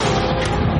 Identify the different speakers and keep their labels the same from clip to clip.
Speaker 1: America.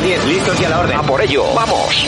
Speaker 2: 10, listos y a la orden.
Speaker 3: A por ello, vamos.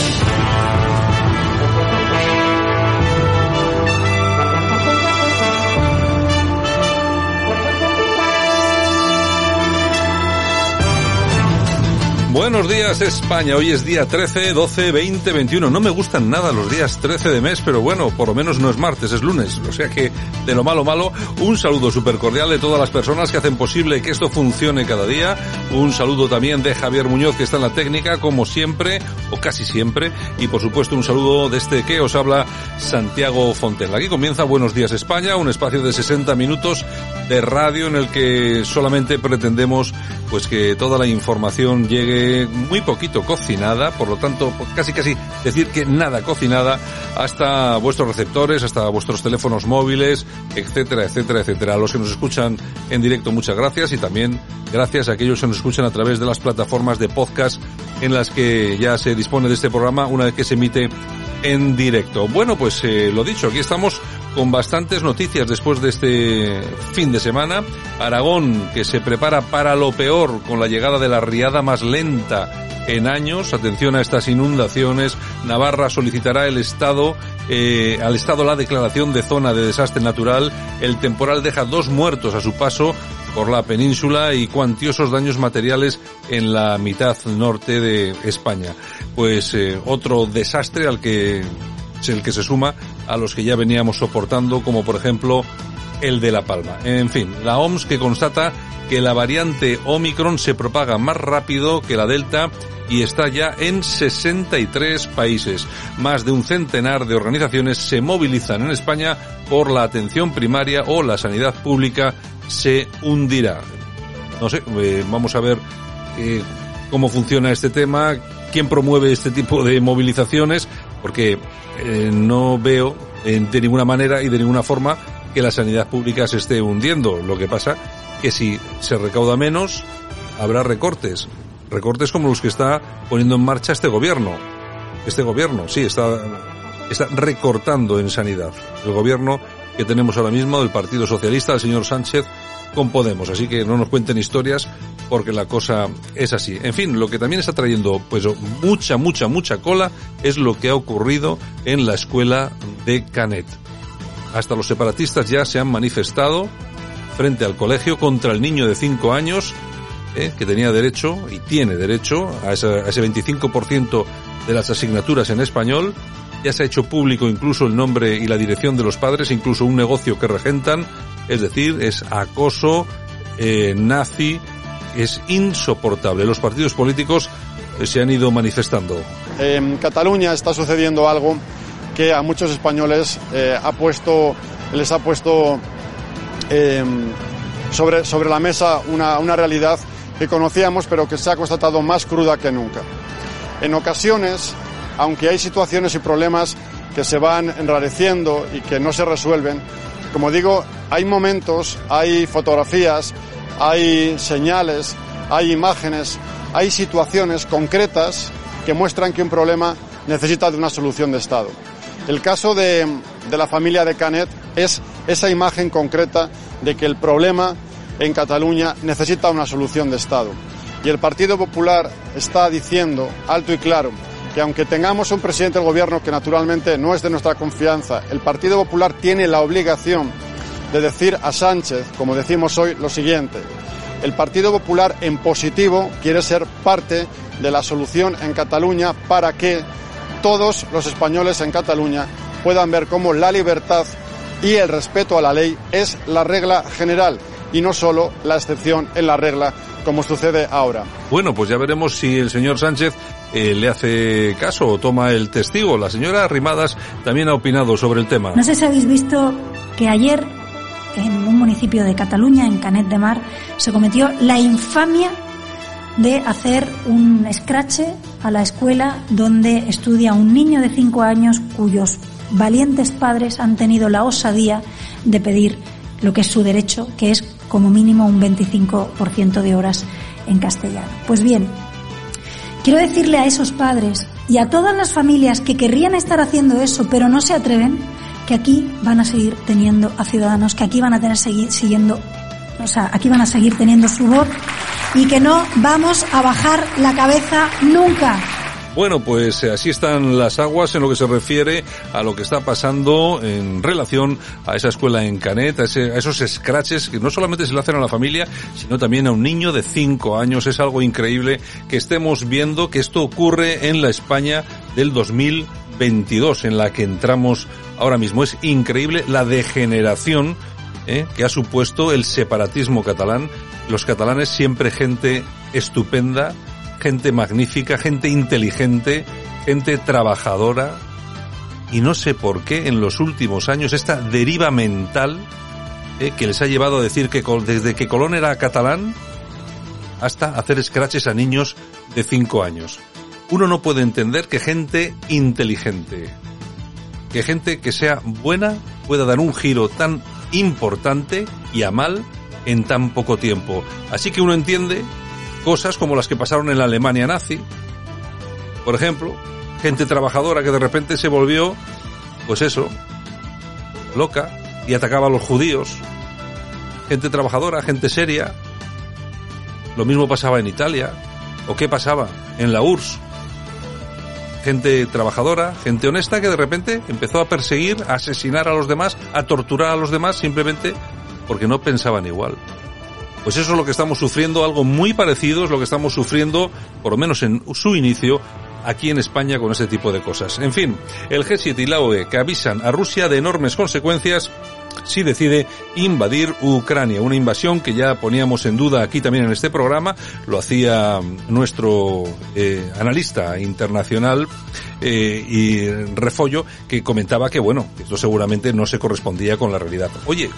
Speaker 4: Buenos días España, hoy es día 13, 12, 20, 21. No me gustan nada los días 13 de mes, pero bueno, por lo menos no es martes, es lunes. O sea que de lo malo malo, un saludo súper cordial de todas las personas que hacen posible que esto funcione cada día. Un saludo también de Javier Muñoz que está en la técnica, como siempre, o casi siempre. Y por supuesto un saludo de este que os habla Santiago Fontel. Aquí comienza Buenos días España, un espacio de 60 minutos de radio en el que solamente pretendemos pues que toda la información llegue muy poquito cocinada, por lo tanto, casi casi decir que nada cocinada hasta vuestros receptores, hasta vuestros teléfonos móviles, etcétera, etcétera, etcétera. A los que nos escuchan en directo, muchas gracias y también gracias a aquellos que nos escuchan a través de las plataformas de podcast en las que ya se dispone de este programa una vez que se emite en directo. Bueno, pues eh, lo dicho, aquí estamos con bastantes noticias después de este fin de semana. Aragón, que se prepara para lo peor con la llegada de la riada más lenta en años. Atención a estas inundaciones. Navarra solicitará el Estado, eh, al Estado la declaración de zona de desastre natural. El temporal deja dos muertos a su paso por la península y cuantiosos daños materiales en la mitad norte de España. Pues eh, otro desastre al que el que se suma a los que ya veníamos soportando, como por ejemplo el de La Palma. En fin, la OMS que constata que la variante Omicron se propaga más rápido que la Delta y está ya en 63 países. Más de un centenar de organizaciones se movilizan en España por la atención primaria o la sanidad pública se hundirá. No sé, eh, vamos a ver eh, cómo funciona este tema, quién promueve este tipo de movilizaciones, porque eh, no veo de ninguna manera y de ninguna forma que la sanidad pública se esté hundiendo. Lo que pasa que si se recauda menos, habrá recortes. Recortes como los que está poniendo en marcha este gobierno. Este gobierno, sí, está, está recortando en sanidad. El gobierno que tenemos ahora mismo del Partido Socialista, el señor Sánchez, con Podemos. Así que no nos cuenten historias porque la cosa es así. En fin, lo que también está trayendo pues mucha, mucha, mucha cola es lo que ha ocurrido en la escuela de Canet. Hasta los separatistas ya se han manifestado frente al colegio contra el niño de 5 años eh, que tenía derecho y tiene derecho a, ese, a ese 25% de las asignaturas en español. Ya se ha hecho público incluso el nombre y la dirección de los padres, incluso un negocio que regentan. Es decir, es acoso eh, nazi, es insoportable. Los partidos políticos eh, se han ido manifestando.
Speaker 5: En Cataluña está sucediendo algo que a muchos españoles eh, ha puesto, les ha puesto eh, sobre, sobre la mesa una, una realidad que conocíamos pero que se ha constatado más cruda que nunca. En ocasiones, aunque hay situaciones y problemas que se van enrareciendo y que no se resuelven, como digo, hay momentos, hay fotografías, hay señales, hay imágenes, hay situaciones concretas que muestran que un problema necesita de una solución de Estado. El caso de, de, la familia de Canet es esa imagen concreta de que el problema en Cataluña necesita una solución de Estado. Y el Partido Popular está diciendo alto y claro que aunque tengamos un presidente del gobierno que naturalmente no es de nuestra confianza, el Partido Popular tiene la obligación de decir a Sánchez, como decimos hoy, lo siguiente. el Partido Popular en positivo quiere ser parte de la solución en Cataluña para que todos los españoles en Cataluña puedan ver cómo la libertad y el respeto a la ley es la regla general y no solo la excepción en la regla como sucede ahora.
Speaker 4: Bueno, pues ya veremos si el señor Sánchez eh, le hace caso o toma el testigo. La señora Rimadas también ha opinado sobre el tema.
Speaker 6: No sé si habéis visto que ayer en un municipio de Cataluña, en Canet de Mar, se cometió la infamia de hacer un escrache a la escuela donde estudia un niño de 5 años cuyos valientes padres han tenido la osadía de pedir lo que es su derecho, que es como mínimo un 25% de horas en castellano. Pues bien, quiero decirle a esos padres y a todas las familias que querrían estar haciendo eso pero no se atreven, que aquí van a seguir teniendo a ciudadanos, que aquí van a tener seguir siguiendo, o sea, aquí van a seguir teniendo su voz y que no vamos a bajar la cabeza nunca.
Speaker 4: Bueno, pues eh, así están las aguas en lo que se refiere a lo que está pasando en relación a esa escuela en Canet, a, esos scratches que no solamente se le hacen a la familia, sino también a un niño de cinco años. Es algo increíble que estemos viendo que esto ocurre en la España del 2022, en la que entramos ahora mismo. Es increíble la degeneración eh, que ha supuesto el separatismo catalán. Los catalanes siempre gente estupenda, gente magnífica, gente inteligente, gente trabajadora. Y no sé por qué en los últimos años esta deriva mental eh, que les ha llevado a decir que desde que Colón era catalán hasta hacer scratches a niños de 5 años. Uno no puede entender que gente inteligente, que gente que sea buena pueda dar un giro tan importante y a mal en tan poco tiempo. Así que uno entiende cosas como las que pasaron en la Alemania nazi. Por ejemplo, gente trabajadora que de repente se volvió, pues eso, loca y atacaba a los judíos. Gente trabajadora, gente seria. Lo mismo pasaba en Italia. ¿O qué pasaba en la URSS? Gente trabajadora, gente honesta que de repente empezó a perseguir, a asesinar a los demás, a torturar a los demás simplemente porque no pensaban igual. Pues eso es lo que estamos sufriendo, algo muy parecido es lo que estamos sufriendo, por lo menos en su inicio, aquí en España con este tipo de cosas. En fin, el G7 y la OE que avisan a Rusia de enormes consecuencias si decide invadir Ucrania. Una invasión que ya poníamos en duda aquí también en este programa. Lo hacía nuestro eh, analista internacional eh, y Refollo que comentaba que bueno, esto seguramente no se correspondía con la realidad. Oye,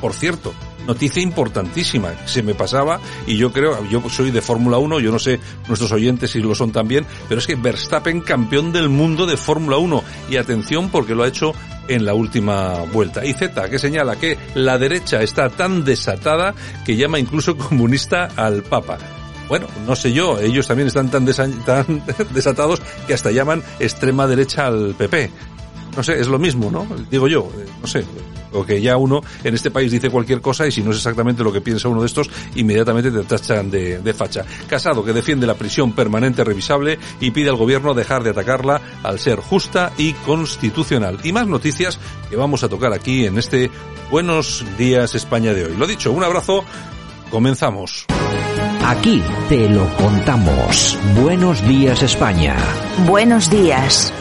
Speaker 4: por cierto, noticia importantísima, se me pasaba y yo creo, yo soy de Fórmula 1, yo no sé nuestros oyentes si lo son también, pero es que Verstappen campeón del mundo de Fórmula 1 y atención porque lo ha hecho en la última vuelta. Y Z, que señala que la derecha está tan desatada que llama incluso comunista al Papa. Bueno, no sé yo, ellos también están tan, tan desatados que hasta llaman extrema derecha al PP. No sé, es lo mismo, ¿no? Digo yo, eh, no sé, o que ya uno en este país dice cualquier cosa y si no es exactamente lo que piensa uno de estos, inmediatamente te tachan de, de facha. Casado, que defiende la prisión permanente revisable y pide al gobierno dejar de atacarla al ser justa y constitucional. Y más noticias que vamos a tocar aquí en este Buenos Días España de hoy. Lo dicho, un abrazo, comenzamos.
Speaker 7: Aquí te lo contamos. Buenos días España.
Speaker 8: Buenos días.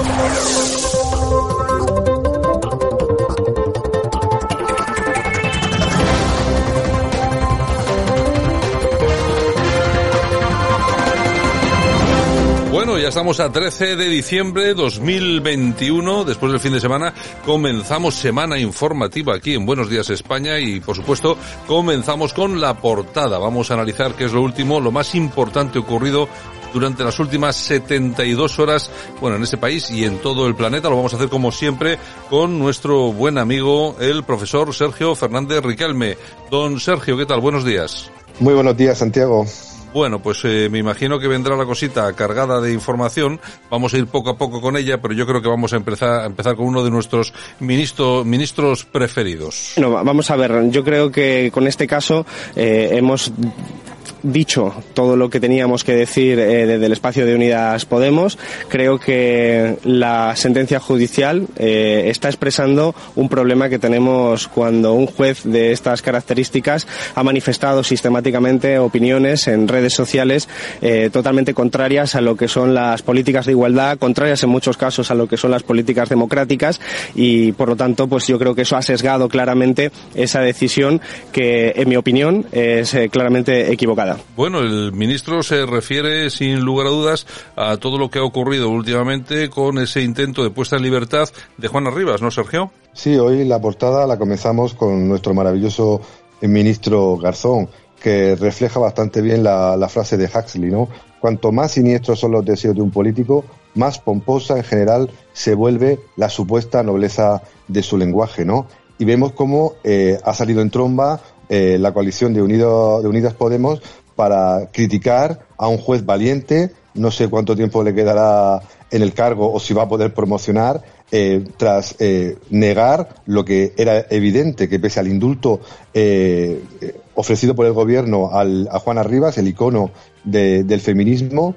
Speaker 4: Ya estamos a 13 de diciembre 2021. Después del fin de semana comenzamos semana informativa aquí en Buenos Días España y por supuesto comenzamos con la portada. Vamos a analizar qué es lo último, lo más importante ocurrido durante las últimas 72 horas, bueno, en este país y en todo el planeta. Lo vamos a hacer como siempre con nuestro buen amigo, el profesor Sergio Fernández Riquelme. Don Sergio, ¿qué tal? Buenos días.
Speaker 9: Muy buenos días, Santiago.
Speaker 4: Bueno, pues eh, me imagino que vendrá la cosita cargada de información. Vamos a ir poco a poco con ella, pero yo creo que vamos a empezar, a empezar con uno de nuestros ministro, ministros preferidos.
Speaker 10: Bueno, vamos a ver. Yo creo que con este caso eh, hemos
Speaker 9: dicho todo lo que teníamos que decir eh, desde el espacio de Unidas Podemos. Creo que la sentencia judicial eh, está expresando un problema que tenemos cuando un juez de estas características ha manifestado sistemáticamente opiniones en redes sociales eh, totalmente contrarias a lo que son las políticas de igualdad, contrarias en muchos casos a lo que son las políticas democráticas y por lo tanto pues yo creo que eso ha sesgado claramente esa decisión que en mi opinión es claramente equivocada.
Speaker 4: Bueno, el ministro se refiere sin lugar a dudas a todo lo que ha ocurrido últimamente con ese intento de puesta en libertad de Juana Rivas, ¿no, Sergio?
Speaker 10: Sí, hoy la portada la comenzamos con nuestro maravilloso ministro Garzón, que refleja bastante bien la, la frase de Huxley, ¿no? Cuanto más siniestros son los deseos de un político, más pomposa en general se vuelve la supuesta nobleza de su lenguaje, ¿no? Y vemos cómo eh, ha salido en tromba eh, la coalición de, Unido, de Unidas Podemos para criticar a un juez valiente, no sé cuánto tiempo le quedará en el cargo o si va a poder promocionar, eh, tras eh, negar lo que era evidente, que pese al indulto eh, ofrecido por el gobierno a Juana Rivas, el icono del feminismo,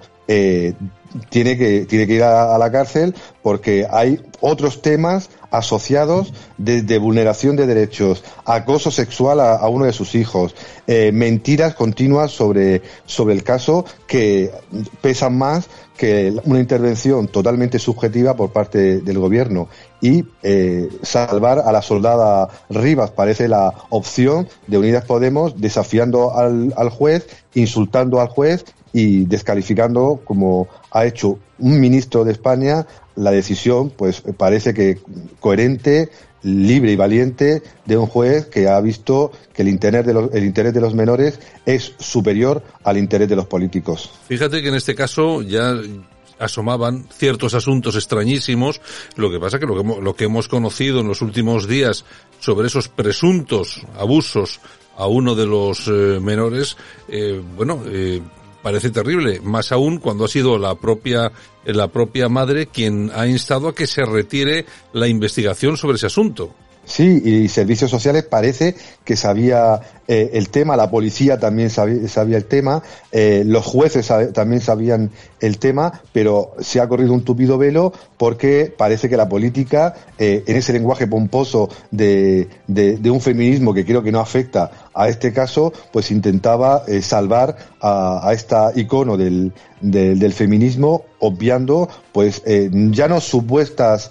Speaker 10: tiene que, tiene que ir a, la cárcel porque hay otros temas asociados desde vulneración de derechos, acoso sexual a, uno de sus hijos, eh, mentiras continuas sobre, sobre el caso que pesan más que una intervención totalmente subjetiva por parte del gobierno y eh, salvar a la soldada Rivas parece la opción de Unidas Podemos desafiando al juez, insultando al juez y descalificando como ha hecho un ministro de España la decisión, pues parece que coherente, libre y valiente de un juez que ha visto que el interés de los, el interés de los menores es superior al interés de los políticos.
Speaker 4: Fíjate que en este caso ya asomaban ciertos asuntos extrañísimos. Lo que pasa que lo que lo que hemos conocido en los últimos días sobre esos presuntos abusos a uno de los eh, menores, eh, bueno, eh, parece terrible, más aún cuando ha sido la propia la propia madre quien ha instado a que se retire la investigación sobre ese asunto.
Speaker 10: Sí, y servicios sociales parece que sabía eh, el tema, la policía también sabía, el tema, eh, los jueces también sabían el tema, pero se ha corrido un tupido velo porque parece que la política, eh, en ese lenguaje pomposo de, de, un feminismo que creo que no afecta a este caso, pues intentaba salvar a, esta icono del, del, feminismo, obviando pues ya no supuestas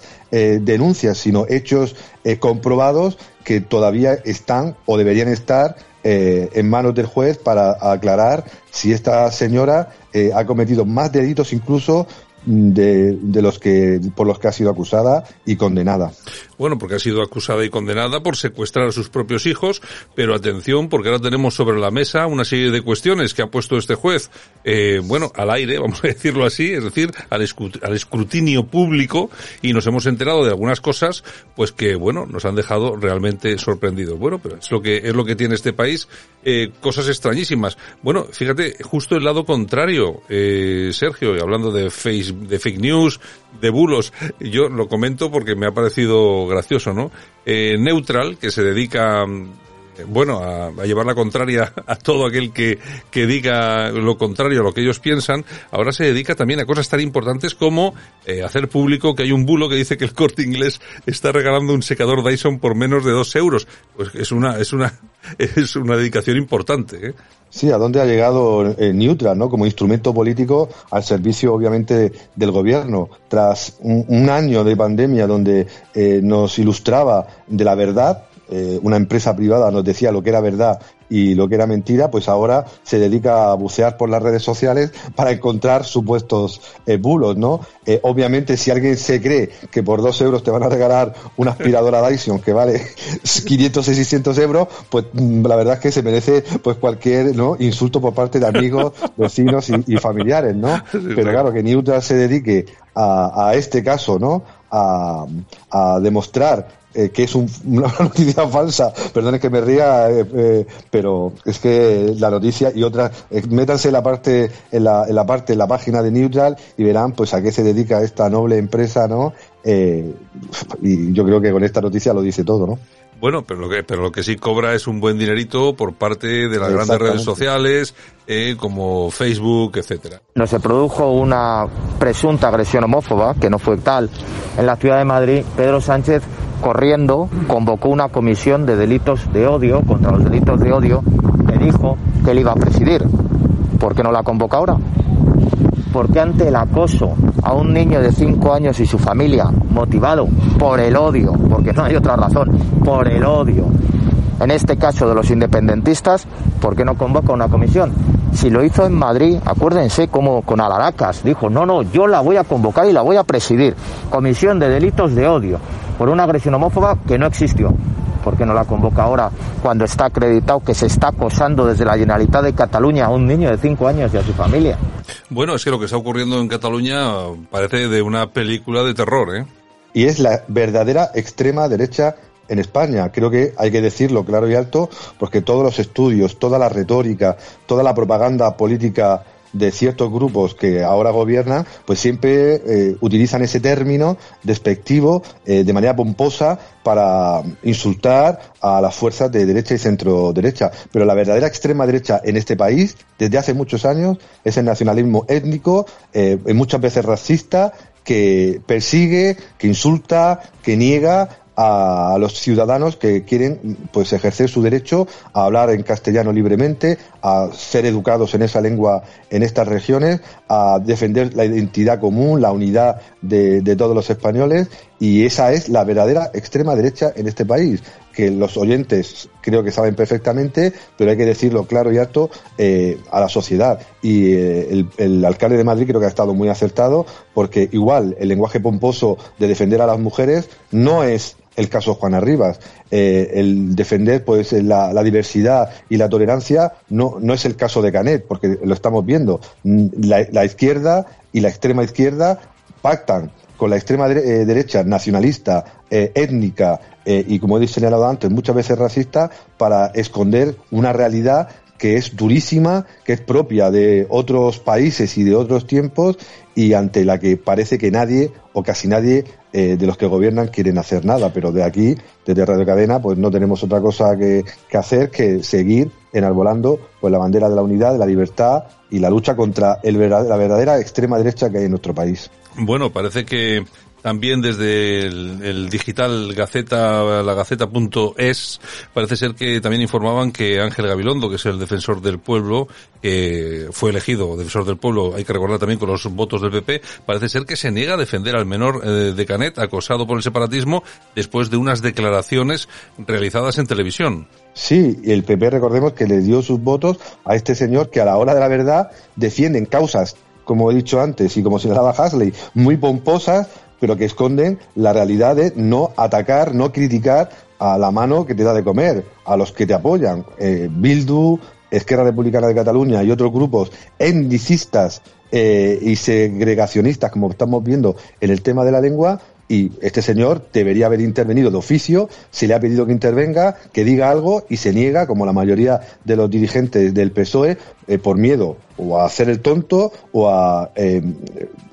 Speaker 10: denuncias, sino hechos comprobados que todavía están o deberían estar eh, en manos del juez para aclarar si esta señora eh, ha cometido más delitos incluso de, de, los que por los que ha sido acusada y condenada.
Speaker 4: Bueno, porque ha sido acusada y condenada por secuestrar a sus propios hijos, pero atención, porque ahora tenemos sobre la mesa una serie de cuestiones que ha puesto este juez, eh, bueno, al aire, vamos a decirlo así, es decir, al, escrutinio público, y nos hemos enterado de algunas cosas, pues que, bueno, nos han dejado realmente sorprendidos. Bueno, pero es lo que es lo que tiene este país, eh, cosas extrañísimas. Bueno, fíjate, justo el lado contrario, eh, Sergio, hablando de Facebook de fake news, de bulos. Yo lo comento porque me ha parecido gracioso, ¿no? Eh, Neutral, que se dedica bueno, a, llevar la contraria a todo aquel que, que diga lo contrario a lo que ellos piensan, ahora se dedica también a cosas tan importantes como eh, hacer público que hay un bulo que dice que el corte inglés está regalando un secador Dyson por menos de dos euros. Pues es una, es una, es una dedicación importante. ¿eh?
Speaker 10: Sí, a dónde ha llegado eh, Neutral, ¿no? Como instrumento político al servicio, obviamente, del gobierno. Tras un, año de pandemia donde eh, nos ilustraba de la verdad, eh, una empresa privada nos decía lo que era verdad y lo que era mentira, pues ahora se dedica a bucear por las redes sociales para encontrar supuestos eh, bulos, ¿no? Eh, obviamente, si alguien se cree que por dos euros te van a regalar una aspiradora Dyson que vale 500 o 600 euros, pues mm, la verdad es que se merece pues cualquier ¿no? insulto por parte de amigos, vecinos y, familiares, ¿no? Pero claro, que Newton se dedique a, a este caso, ¿no? A, a demostrar eh, que es una noticia falsa, perdone que me ría, eh, eh, pero es que la noticia y otra, métanse en la parte, en la, en la parte, en la página de Neutral y verán pues a qué se dedica esta noble empresa, ¿no? y yo creo que con esta noticia lo dice todo, ¿no?
Speaker 4: Bueno, pero lo que, pero lo que sí cobra es un buen dinerito por parte de las grandes redes sociales, eh, como Facebook, etcétera.
Speaker 11: No se produjo una presunta agresión homófoba, que no fue tal, en la ciudad de Madrid. Pedro Sánchez, corriendo, convocó una comisión de delitos de odio, contra los delitos de odio, que dijo que él iba a presidir. ¿Por qué no la convoca ahora? Porque ante el acoso a un niño de 5 años y su familia, motivado por el odio, porque no hay otra razón, por el odio, en este caso de los independentistas, ¿por qué no convoca una comisión? Si lo hizo en Madrid, acuérdense como con Alaracas, dijo, no, no, yo la voy a convocar y la voy a presidir. Comisión de delitos de odio por una agresión homófoba que no existió. ¿Por qué no la convoca ahora cuando está acreditado que se está acosando desde la Generalitat de Cataluña a un niño de 5 años y a su familia?
Speaker 4: Bueno, es que lo que está ocurriendo en Cataluña parece de una película de terror, ¿eh?
Speaker 10: Y es la verdadera extrema derecha en España. Creo que hay que decirlo claro y alto, porque todos los estudios, toda la retórica, toda la propaganda política de ciertos grupos que ahora gobiernan, pues siempre eh, utilizan ese término despectivo eh, de manera pomposa para insultar a las fuerzas de derecha y centro derecha. Pero la verdadera extrema derecha en este país, desde hace muchos años, es el nacionalismo étnico, eh, muchas veces racista, que persigue, que insulta, que niega a los ciudadanos que quieren pues ejercer su derecho a hablar en castellano libremente, a ser educados en esa lengua en estas regiones, a defender la identidad común, la unidad de, todos los españoles y esa es la verdadera extrema derecha en este país que los oyentes creo que saben perfectamente, pero hay que decirlo claro y alto eh, a la sociedad. Y eh, el, el, alcalde de Madrid creo que ha estado muy acertado, porque igual el lenguaje pomposo de defender a las mujeres no es el caso Juana Rivas. Eh, el defender pues la, diversidad y la tolerancia no, no es el caso de Canet, porque lo estamos viendo. Mm, la, izquierda y la extrema izquierda pactan con la extrema eh, derecha nacionalista, eh, étnica y, como he señalado antes, muchas veces racista, para esconder una realidad que es durísima, que es propia de otros países y de otros tiempos y ante la que parece que nadie o casi nadie eh, de los que gobiernan quieren hacer nada. Pero de aquí, desde Radio Cadena, pues no tenemos otra cosa que, hacer que seguir enarbolando pues la bandera de la unidad, de la libertad y la lucha contra el, la verdadera extrema derecha que hay en nuestro país.
Speaker 4: Bueno, parece que también desde el, digital Gaceta, la Gaceta.es, parece ser que también informaban que Ángel Gabilondo, que es el defensor del pueblo, que fue elegido defensor del pueblo, hay que recordar también con los votos del PP, parece ser que se niega a defender al menor eh, de Canet acosado por el separatismo después de unas declaraciones realizadas en televisión.
Speaker 10: Sí, el PP recordemos que le dio sus votos a este señor que a la hora de la verdad defienden causas como he dicho antes y como señalaba Hasley, muy pomposas, pero que esconden la realidad de no atacar, no criticar a la mano que te da de comer, a los que te apoyan. Eh, Bildu, Esquerra Republicana de Cataluña y otros grupos endicistas eh, y segregacionistas, como estamos viendo en el tema de la lengua, y este señor debería haber intervenido de oficio, se le ha pedido que intervenga, que diga algo y se niega, como la mayoría de los dirigentes del PSOE, eh, por miedo o a hacer el tonto o a eh,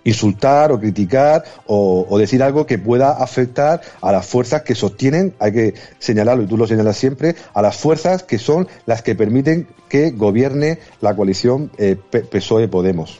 Speaker 10: insultar o criticar o, decir algo que pueda afectar a las fuerzas que sostienen, hay que señalarlo y tú lo señalas siempre, a las fuerzas que son las que permiten que gobierne la coalición eh, PSOE-Podemos.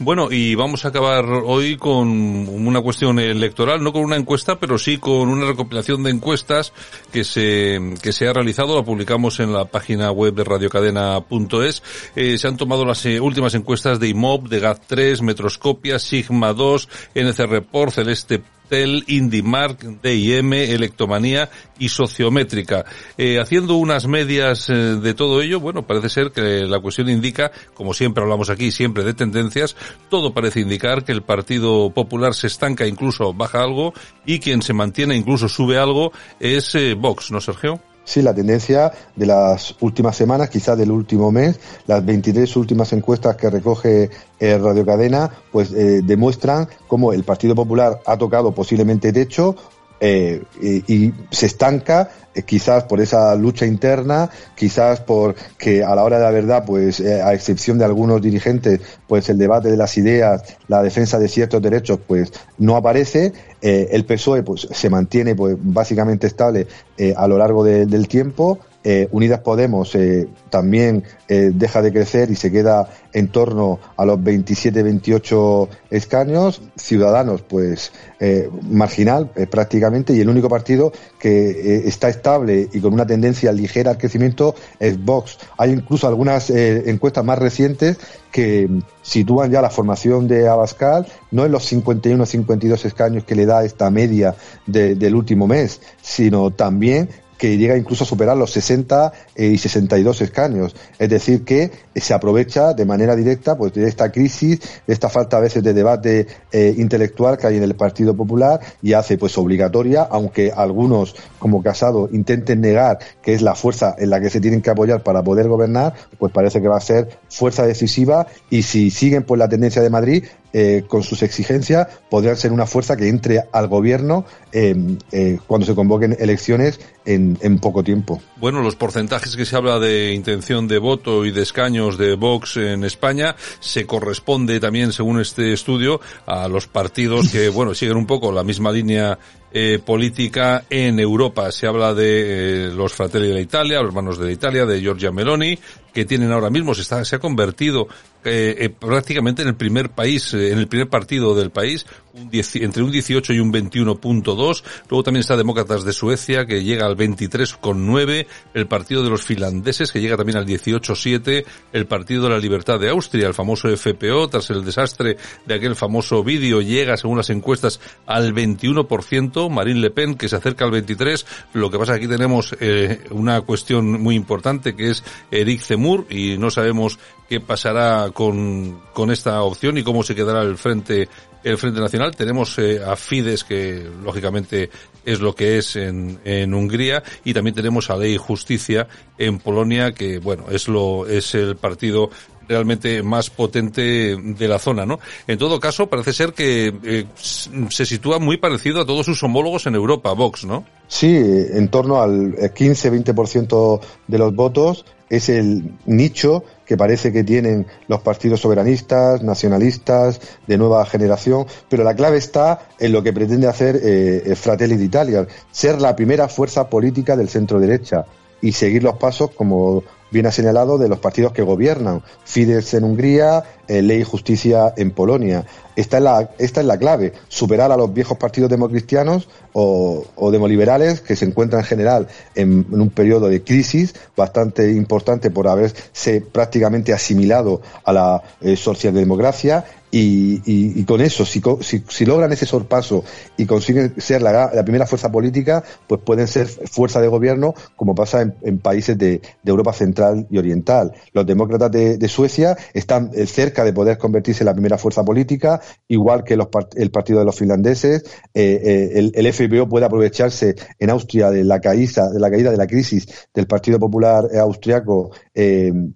Speaker 4: Bueno, y vamos a acabar hoy con una cuestión electoral, no con una encuesta, pero sí con una recopilación de encuestas que se, que se ha realizado, la publicamos en la página web de radiocadena.es. Eh, se han tomado las eh, últimas encuestas de IMOB, de GAT3, Metroscopia, Sigma 2, NC Report, Celeste Tel, Indimark, DIM, Electomanía y Sociométrica. Eh, haciendo unas medias eh, de todo ello, bueno, parece ser que la cuestión indica, como siempre hablamos aquí, siempre de tendencias, todo parece indicar que el Partido Popular se estanca, incluso baja algo, y quien se mantiene, incluso sube algo, es Vox, ¿no, Sergio?
Speaker 10: Sí, la tendencia de las últimas semanas, quizás del último mes, las 23 últimas encuestas que recoge eh, Radio Cadena, pues eh, demuestran cómo el Partido Popular ha tocado posiblemente techo, eh, y, se estanca eh, quizás por esa lucha interna, quizás por que a la hora de la verdad, pues a excepción de algunos dirigentes, pues el debate de las ideas, la defensa de ciertos derechos, pues no aparece. El PSOE pues se mantiene pues básicamente estable a lo largo del tiempo eh, Unidas Podemos eh, también eh, deja de crecer y se queda en torno a los 27-28 escaños. Ciudadanos, pues marginal prácticamente, y el único partido que está estable y con una tendencia ligera al crecimiento es Vox. Hay incluso algunas encuestas más recientes que sitúan ya la formación de Abascal no en los 51-52 escaños que le da esta media del último mes, sino también que llega incluso a superar los 60 eh, y 62 escaños. Es decir, que se aprovecha de manera directa pues, de esta crisis, de esta falta a veces de debate eh, intelectual que hay en el Partido Popular y hace pues obligatoria, aunque algunos como Casado intenten negar que es la fuerza en la que se tienen que apoyar para poder gobernar, pues parece que va a ser fuerza decisiva y si siguen pues la tendencia de Madrid, eh, con sus exigencias, podrían ser una fuerza que entre al gobierno eh, cuando se convoquen elecciones en, en, poco tiempo.
Speaker 4: Bueno, los porcentajes que se habla de intención de voto y de escaños de Vox en España se corresponde también, según este estudio, a los partidos que, bueno, siguen un poco la misma línea eh, política en Europa. Se habla de eh, los Fratelli de la Italia, los hermanos de la Italia, de Giorgia Meloni, que tienen ahora mismo, se, está, se ha convertido eh, eh, prácticamente en el primer país, eh, en el primer partido del país, un entre un 18 y un 21.2. Luego también está Demócratas de Suecia, que llega al 23.9. El partido de los finlandeses, que llega también al 18.7. El partido de la libertad de Austria, el famoso FPO, tras el desastre de aquel famoso vídeo, llega, según las encuestas, al 21%. Marine Le Pen, que se acerca al 23%. Lo que pasa aquí tenemos una cuestión muy importante, que es Eric Zemmour, y no sabemos qué pasará con, con esta opción y cómo se quedará el frente el Frente Nacional. Tenemos eh, a Fides, que lógicamente es lo que es en, en Hungría, y también tenemos a Ley y Justicia en Polonia, que bueno, es lo, es el partido realmente más potente de la zona, ¿no? En todo caso, parece ser que eh, se sitúa muy parecido a todos sus homólogos en Europa, Vox, ¿no?
Speaker 10: Sí, en torno al 15-20% de los votos es el nicho que parece que tienen los partidos soberanistas, nacionalistas, de nueva generación, pero la clave está en lo que pretende hacer eh, Fratelli d'Italia, ser la primera fuerza política del centro derecha y seguir los pasos, como bien ha señalado, de los partidos que gobiernan, Fidesz en Hungría, eh, Ley y Justicia en Polonia. Esta es, la, esta es la clave, superar a los viejos partidos democristianos o, o demoliberales que se encuentran en general en, un periodo de crisis bastante importante por haberse prácticamente asimilado a la eh, socialdemocracia y, con eso, si, si, logran ese sorpaso y consiguen ser la, primera fuerza política, pues pueden ser fuerza de gobierno, como pasa en, países de, Europa Central y Oriental. Los demócratas de, Suecia están eh, cerca de poder convertirse en la primera fuerza política, igual que el partido de los finlandeses. Eh, eh, el, el, FBO puede aprovecharse en Austria de la caída de la, caída de la crisis del Partido Popular Austriaco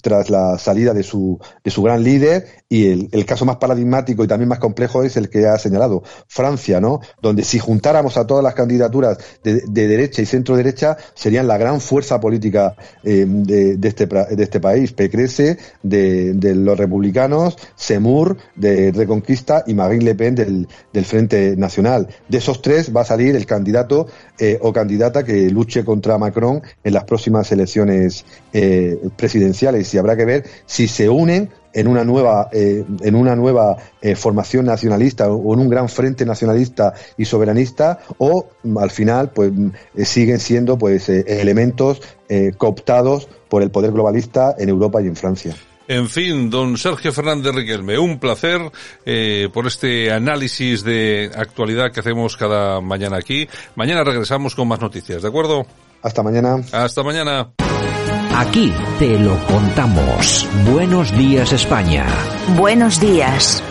Speaker 10: tras la salida de su, de su gran líder y el, el caso más paradigmático y también más complejo es el que ha señalado Francia, ¿no? Donde si juntáramos a todas las candidaturas de, derecha y centro derecha serían la gran fuerza política eh, de, este, de este país. Pecrece de, los republicanos, Semur de Reconquista y Marine Le Pen del, del Frente Nacional. De esos tres va a salir el candidato eh, o candidata que luche contra Macron en las próximas elecciones eh, presidenciales y habrá que ver si se unen en una nueva, eh, en una nueva eh, formación nacionalista o en un gran frente nacionalista y soberanista o mm, al final pues mm, eh, siguen siendo pues elementos cooptados por el poder globalista en Europa y en Francia.
Speaker 4: En fin, don Sergio Fernández Riquelme, un placer por este análisis de actualidad que hacemos cada mañana aquí. Mañana regresamos con más noticias, ¿de acuerdo?
Speaker 10: Hasta mañana.
Speaker 4: Hasta mañana.
Speaker 7: Aquí te lo contamos. Buenos días España.
Speaker 8: Buenos días.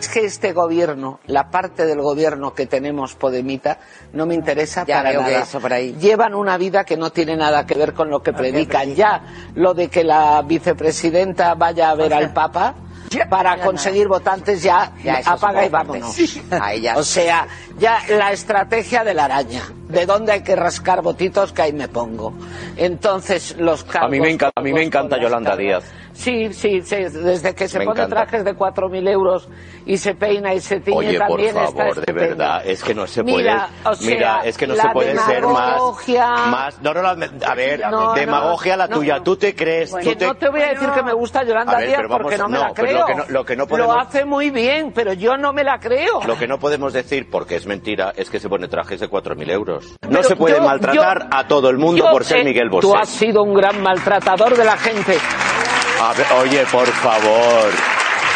Speaker 12: Es que este gobierno, la parte del gobierno que tenemos Podemita, no me interesa para nada.
Speaker 13: Eso por ahí.
Speaker 12: Llevan una vida que no tiene nada que ver con lo que predican. Ya lo de que la vicepresidenta vaya a ver al Papa para conseguir votantes ya,
Speaker 13: Ya,
Speaker 12: apaga y vámonos.
Speaker 13: Ahí ya.
Speaker 12: O sea, ya la estrategia de la araña. De dónde hay que rascar votitos que ahí me pongo. Entonces, los
Speaker 14: A mí me
Speaker 12: cargos
Speaker 14: encanta, a mí me encanta Yolanda. Díaz.
Speaker 12: Sí, sí, sí, desde que se
Speaker 14: Me
Speaker 12: pone
Speaker 14: encanta.
Speaker 12: trajes de 4.000 euros y se peina y se tiñe
Speaker 14: Oye, por
Speaker 12: también está
Speaker 14: favor, de
Speaker 12: estupendo.
Speaker 14: verdad, es que no se puede.
Speaker 12: Mira, o sea,
Speaker 14: mira, es que no se puede ser más,
Speaker 12: demagogia-
Speaker 14: más. No, no, la- a ver,
Speaker 12: No,
Speaker 14: demagogia
Speaker 12: no,
Speaker 14: la
Speaker 12: no.
Speaker 14: tuya. Tú te crees, tú te,
Speaker 12: no te voy a decir que me gusta Yolanda
Speaker 14: ver,
Speaker 12: Díaz
Speaker 14: vamos-
Speaker 12: porque no me
Speaker 14: no,
Speaker 12: la creo.
Speaker 14: lo que no- lo que no podemos-
Speaker 12: Lo hace muy bien, pero yo no me la creo.
Speaker 14: Lo que no podemos decir, porque es mentira, es que se pone trajes de 4.000 euros. No
Speaker 12: Pero
Speaker 14: se puede
Speaker 12: yo-
Speaker 14: maltratar a todo el mundo
Speaker 12: Yo
Speaker 14: por ser Miguel Bosé.
Speaker 12: Tú has sido un gran maltratador de la gente.
Speaker 14: A ver, oye, por favor.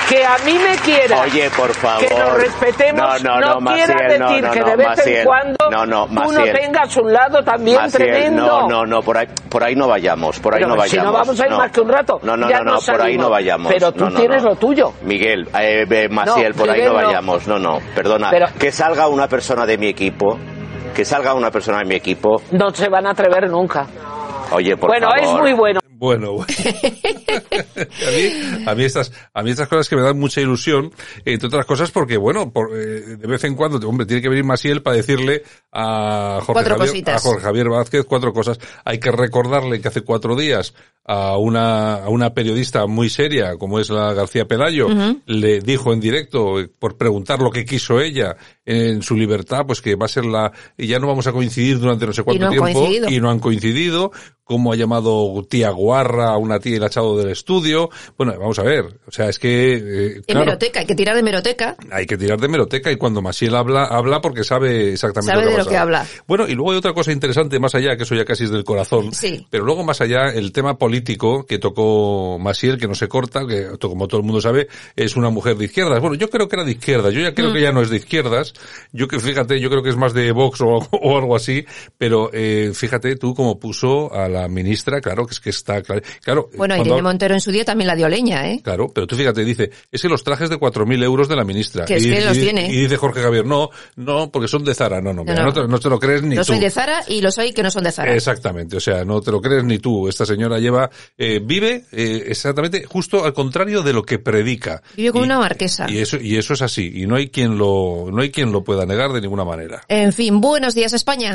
Speaker 12: Que a mí me quieras.
Speaker 14: Oye, por favor.
Speaker 12: Que nos respetemos.
Speaker 14: No, no, no,
Speaker 12: quiera
Speaker 14: Maciel, no,
Speaker 12: decir
Speaker 14: no,
Speaker 12: que
Speaker 14: no,
Speaker 12: de vez
Speaker 14: Maciel.
Speaker 12: en cuando
Speaker 14: No, no,
Speaker 12: tú no
Speaker 14: Maciel.
Speaker 12: tengas un lado también
Speaker 14: Maciel,
Speaker 12: tremendo.
Speaker 14: No, no, no, por ahí, por ahí no vayamos, por ahí
Speaker 12: Pero
Speaker 14: no
Speaker 12: si
Speaker 14: vayamos.
Speaker 12: no vamos a ir más que un rato,
Speaker 14: No, no,
Speaker 12: ya
Speaker 14: no, no, por ahí no vayamos.
Speaker 12: Pero tú
Speaker 14: No, no,
Speaker 12: tienes
Speaker 14: no.
Speaker 12: lo tuyo.
Speaker 14: Miguel, eh, eh, Maciel,
Speaker 12: No,
Speaker 14: por ahí
Speaker 12: Miguel,
Speaker 14: no
Speaker 12: no.
Speaker 14: vayamos. No, no, perdona.
Speaker 12: Pero-
Speaker 14: Que salga una persona de mi equipo, que salga una persona de mi equipo.
Speaker 12: No se van a atrever nunca.
Speaker 14: Oye, por
Speaker 12: bueno,
Speaker 14: favor.
Speaker 12: es muy bueno.
Speaker 4: Bueno, bueno. a, mí, a, mí estas, a mí estas cosas que me dan mucha ilusión, entre otras cosas porque, bueno, por, eh, de vez en cuando, hombre, tiene que venir Masiel para decirle a Jorge, Javier, a Jorge Javier Vázquez cuatro cosas. Hay que recordarle que hace cuatro días a una, a una periodista muy seria, como es la García Pelayo, le dijo en directo, por preguntar lo que quiso ella en su libertad, pues que va a ser la, y ya no vamos a coincidir durante no sé cuánto
Speaker 15: no
Speaker 4: tiempo, y no han coincidido, como ha llamado tía guarra a una tía y la ha echado del estudio. Bueno, vamos a ver, o sea, es que, eh, claro,
Speaker 15: Hemeroteca, hay que tirar de hemeroteca.
Speaker 4: hay que tirar de meroteca y cuando Masiel habla, habla porque sabe exactamente
Speaker 15: Sabe
Speaker 4: lo que
Speaker 15: de
Speaker 4: ha
Speaker 15: lo que
Speaker 4: pasado.
Speaker 15: habla.
Speaker 4: Bueno, y luego hay otra cosa interesante más allá, que eso ya casi es del corazón.
Speaker 15: Sí.
Speaker 4: Pero luego más allá, el tema político que tocó Masiel, que no se corta, que como todo el mundo sabe, es una mujer de izquierdas. Bueno, yo creo que era de izquierdas, yo ya creo
Speaker 15: Mm.
Speaker 4: que ya no es de izquierdas. Yo que fíjate, yo creo que es más de Vox o, o algo así, pero eh, fíjate tú cómo puso a la ministra, claro, que es que está claro. claro
Speaker 15: Bueno,
Speaker 4: cuando-
Speaker 15: Irene Montero en su día también la dio leña, ¿eh?
Speaker 4: Claro, pero tú fíjate, dice, es que los trajes de 4.000 euros de la ministra.
Speaker 15: Que es
Speaker 4: y,
Speaker 15: que los
Speaker 4: y-
Speaker 15: tiene.
Speaker 4: y dice Jorge Javier, no, no, porque son de Zara. No, no, mira,
Speaker 15: no.
Speaker 4: no, te, no te lo crees ni
Speaker 15: Los
Speaker 4: tú.
Speaker 15: soy de Zara y los hay que no son de Zara.
Speaker 4: Exactamente, o sea, no te lo crees ni tú. Esta señora lleva, eh, vive eh, exactamente justo al contrario de lo que predica.
Speaker 15: Vive como una marquesa.
Speaker 4: Y eso, y eso es así, y no hay quien lo, no hay quien lo pueda negar de ninguna manera.
Speaker 15: En fin, buenos días España.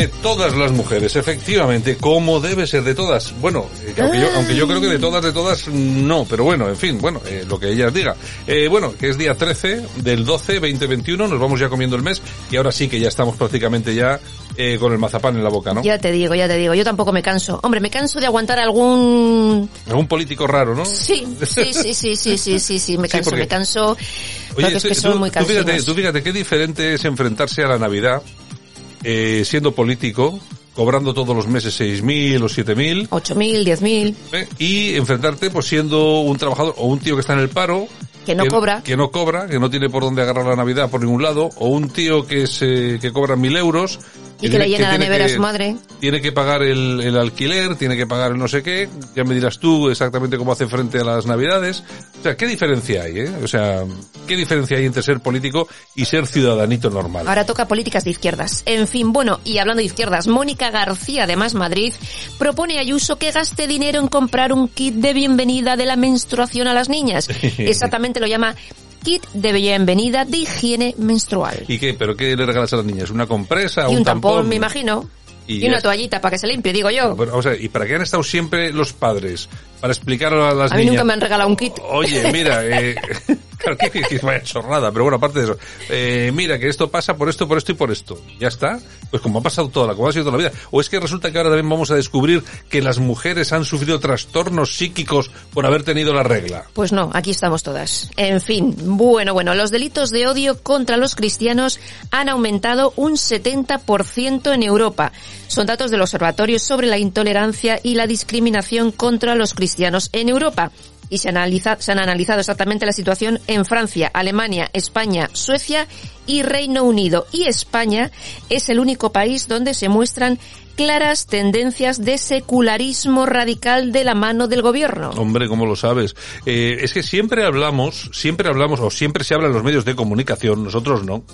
Speaker 4: De todas las mujeres, efectivamente, como debe ser de todas. Bueno, eh, que aunque, yo, aunque yo creo que de todas, de todas, no, pero bueno, en fin, bueno, eh, lo que ellas diga. Eh, bueno, que es día 13 del 12, 2021, nos vamos ya comiendo el mes y ahora sí que ya estamos prácticamente ya eh, con el mazapán en la boca, ¿no?
Speaker 15: Ya te digo, ya te digo, yo tampoco me canso. Hombre, me canso de aguantar algún...
Speaker 4: Algún político raro, ¿no?
Speaker 15: Sí, sí, sí, sí, sí, sí, sí, sí, me canso, me canso. porque es
Speaker 4: tú-
Speaker 15: que son muy
Speaker 4: tú fíjate, tú fíjate qué diferente es enfrentarse a la Navidad eh, siendo político, cobrando todos los meses 6.000 o 7.000
Speaker 15: 8.000, 10.000,
Speaker 4: ¿eh? y enfrentarte pues siendo un trabajador o un tío que está en el paro
Speaker 15: que no cobra.
Speaker 4: que no cobra que no tiene por dónde agarrar la navidad por ningún lado o un tío que se que cobra mil euros
Speaker 15: Y que le llena la nevera a
Speaker 4: que-
Speaker 15: su madre.
Speaker 4: tiene que pagar el, el alquiler tiene que pagar el no sé qué ya me dirás tú exactamente cómo hace frente a las navidades o sea qué diferencia hay eh? o sea qué diferencia hay entre ser político y ser ciudadanito normal
Speaker 15: Ahora toca políticas de izquierdas. En fin, bueno, y hablando de izquierdas, Mónica García de Más Madrid propone a Ayuso que gaste dinero en comprar un kit de bienvenida de la menstruación a las niñas. Exactamente lo llama kit de bienvenida de higiene menstrual.
Speaker 4: ¿Y qué? ¿Pero qué le regalas a las niñas? ¿Una compresa?
Speaker 15: Y un, tampón,
Speaker 4: tampón?
Speaker 15: me imagino.
Speaker 4: Y
Speaker 15: Y, una toallita para que se limpie, digo yo.
Speaker 4: Bueno, o sea, ¿y para qué han estado siempre los padres? Para explicar a las
Speaker 15: a mí
Speaker 4: niñas.
Speaker 15: nunca me han regalado un kit.
Speaker 4: Oye, mira, eh, Claro, que, que vaya chorrada, pero bueno, aparte de eso, eh, mira que esto pasa por esto, por esto y por esto. Ya está. Pues como ha pasado toda la, como ha sido toda la vida. O es que resulta que ahora también vamos a descubrir que las mujeres han sufrido trastornos psíquicos por haber tenido la regla.
Speaker 15: Pues no, aquí estamos todas. En fin, bueno, bueno, los delitos de odio contra los cristianos han aumentado un 70% en Europa. Son datos del Observatorio sobre la Intolerancia y la Discriminación contra los Cristianos en Europa y se, analiza, se han analizado exactamente la situación en Francia, Alemania, España, Suecia y Reino Unido. Y España es el único país donde se muestran claras tendencias de secularismo radical de la mano del gobierno.
Speaker 4: Hombre, ¿cómo lo sabes? Eh, es que siempre hablamos, siempre hablamos, o siempre se habla en los medios de comunicación, nosotros no,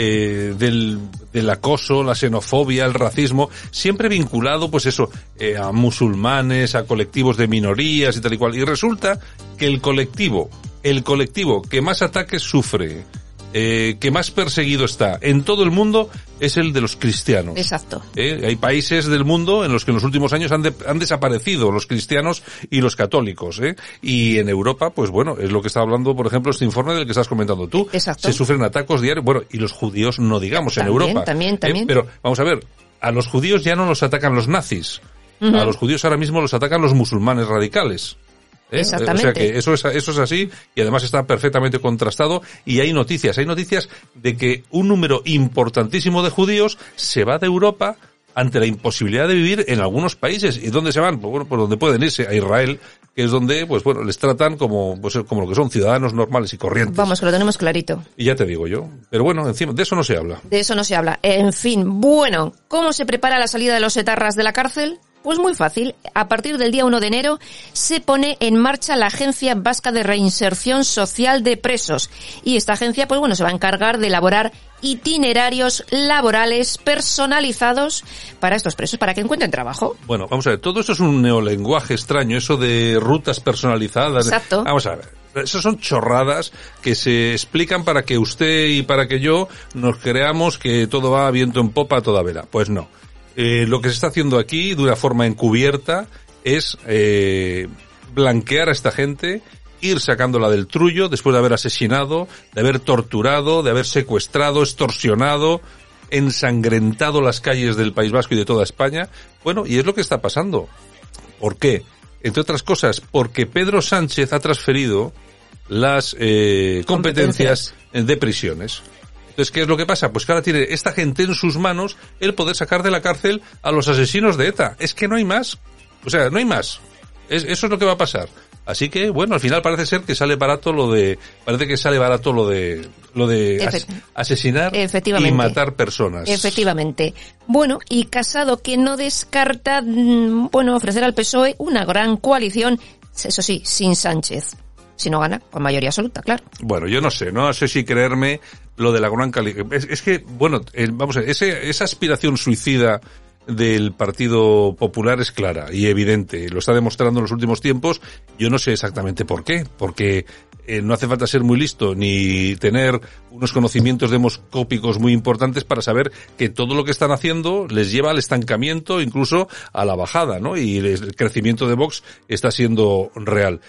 Speaker 4: eh, del, del, acoso, la xenofobia, el racismo, siempre vinculado, pues eso, eh, a musulmanes, a colectivos de minorías y tal y cual. Y resulta que el colectivo, el colectivo que más ataques sufre, eh, que más perseguido está en todo el mundo es el de los cristianos.
Speaker 15: Exacto.
Speaker 4: Eh, hay países del mundo en los que en los últimos años han, de, han desaparecido los cristianos y los católicos. ¿eh? Y en Europa, pues bueno, es lo que está hablando, por ejemplo, este informe del que estás comentando tú.
Speaker 15: Exacto.
Speaker 4: Se sufren atacos diarios. Bueno, y los judíos no digamos
Speaker 15: también,
Speaker 4: en Europa.
Speaker 15: También, también.
Speaker 4: Pero vamos a ver, a los judíos ya no los atacan los nazis. Uh -huh. A los judíos ahora mismo los atacan los musulmanes radicales. ¿Eh?
Speaker 15: Exactamente.
Speaker 4: O sea que eso es, eso es así y además está perfectamente contrastado y hay noticias, hay noticias de que un número importantísimo de judíos se va de Europa ante la imposibilidad de vivir en algunos países. ¿Y dónde se van? Pues bueno, por donde pueden irse, a Israel, que es donde, pues bueno, les tratan como, pues como lo que son ciudadanos normales y corrientes.
Speaker 15: Vamos, que lo tenemos clarito.
Speaker 4: Y ya te digo yo. Pero bueno, encima, de eso no se habla.
Speaker 15: De eso no se habla. En fin, bueno, ¿cómo se prepara la salida de los etarras de la cárcel? Pues muy fácil. A partir del día 1 de enero se pone en marcha la Agencia Vasca de Reinserción Social de Presos. Y esta agencia, pues bueno, se va a encargar de elaborar itinerarios laborales personalizados para estos presos, para que encuentren trabajo.
Speaker 4: Bueno, vamos a ver, todo esto es un neolenguaje extraño, eso de rutas personalizadas.
Speaker 15: Exacto.
Speaker 4: Vamos a ver. Esas son chorradas que se explican para que usted y para que yo nos creamos que todo va viento en popa a toda vela. Pues no. Eh, lo que se está haciendo aquí de una forma encubierta es eh, blanquear a esta gente, ir sacándola del trullo después de haber asesinado, de haber torturado, de haber secuestrado, extorsionado, ensangrentado las calles del País Vasco y de toda España. Bueno, y es lo que está pasando. ¿Por qué? Entre otras cosas, porque Pedro Sánchez ha transferido las eh, competencias, competencias de prisiones. Entonces, ¿qué es lo que pasa? Pues que ahora tiene esta gente en sus manos el poder sacar de la cárcel a los asesinos de ETA. Es que no hay más. O sea, no hay más. Es, eso es lo que va a pasar. Así que, bueno, al final parece ser que sale barato lo de, parece que sale barato lo de, lo de as, asesinar y matar personas.
Speaker 15: Efectivamente. Bueno, y Casado que no descarta, bueno, ofrecer al PSOE una gran coalición, eso sí, sin Sánchez si no gana, con mayoría absoluta, claro.
Speaker 4: Bueno, yo no sé, no sé si creerme lo de la gran calificación. Es, que, bueno, vamos a ver, ese, esa aspiración suicida del Partido Popular es clara y evidente. Lo está demostrando en los últimos tiempos. Yo no sé exactamente por qué, porque eh, no hace falta ser muy listo ni tener unos conocimientos demoscópicos muy importantes para saber que todo lo que están haciendo les lleva al estancamiento, incluso a la bajada, ¿no? Y el crecimiento de Vox está siendo real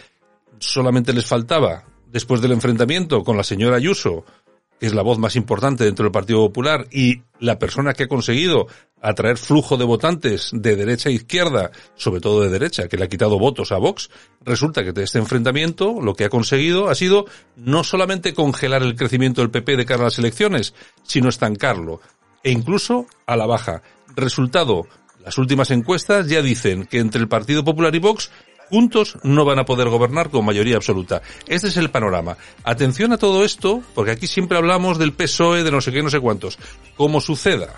Speaker 4: solamente les faltaba, después del enfrentamiento con la señora Ayuso, es la voz más importante dentro del Partido Popular y la persona que ha conseguido atraer flujo de votantes de derecha a izquierda, sobre todo de derecha, que le ha quitado votos a Vox, resulta que de este enfrentamiento lo que ha conseguido ha sido no solamente congelar el crecimiento del PP de cara a las elecciones, sino estancarlo, e incluso a la baja. Resultado, las últimas encuestas ya dicen que entre el Partido Popular y Vox juntos no van a poder gobernar con mayoría absoluta. Este es el panorama. Atención a todo esto, porque aquí siempre hablamos del PSOE, de no sé qué, no sé cuántos. Como suceda,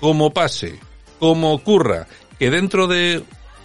Speaker 4: como pase, como ocurra, que dentro de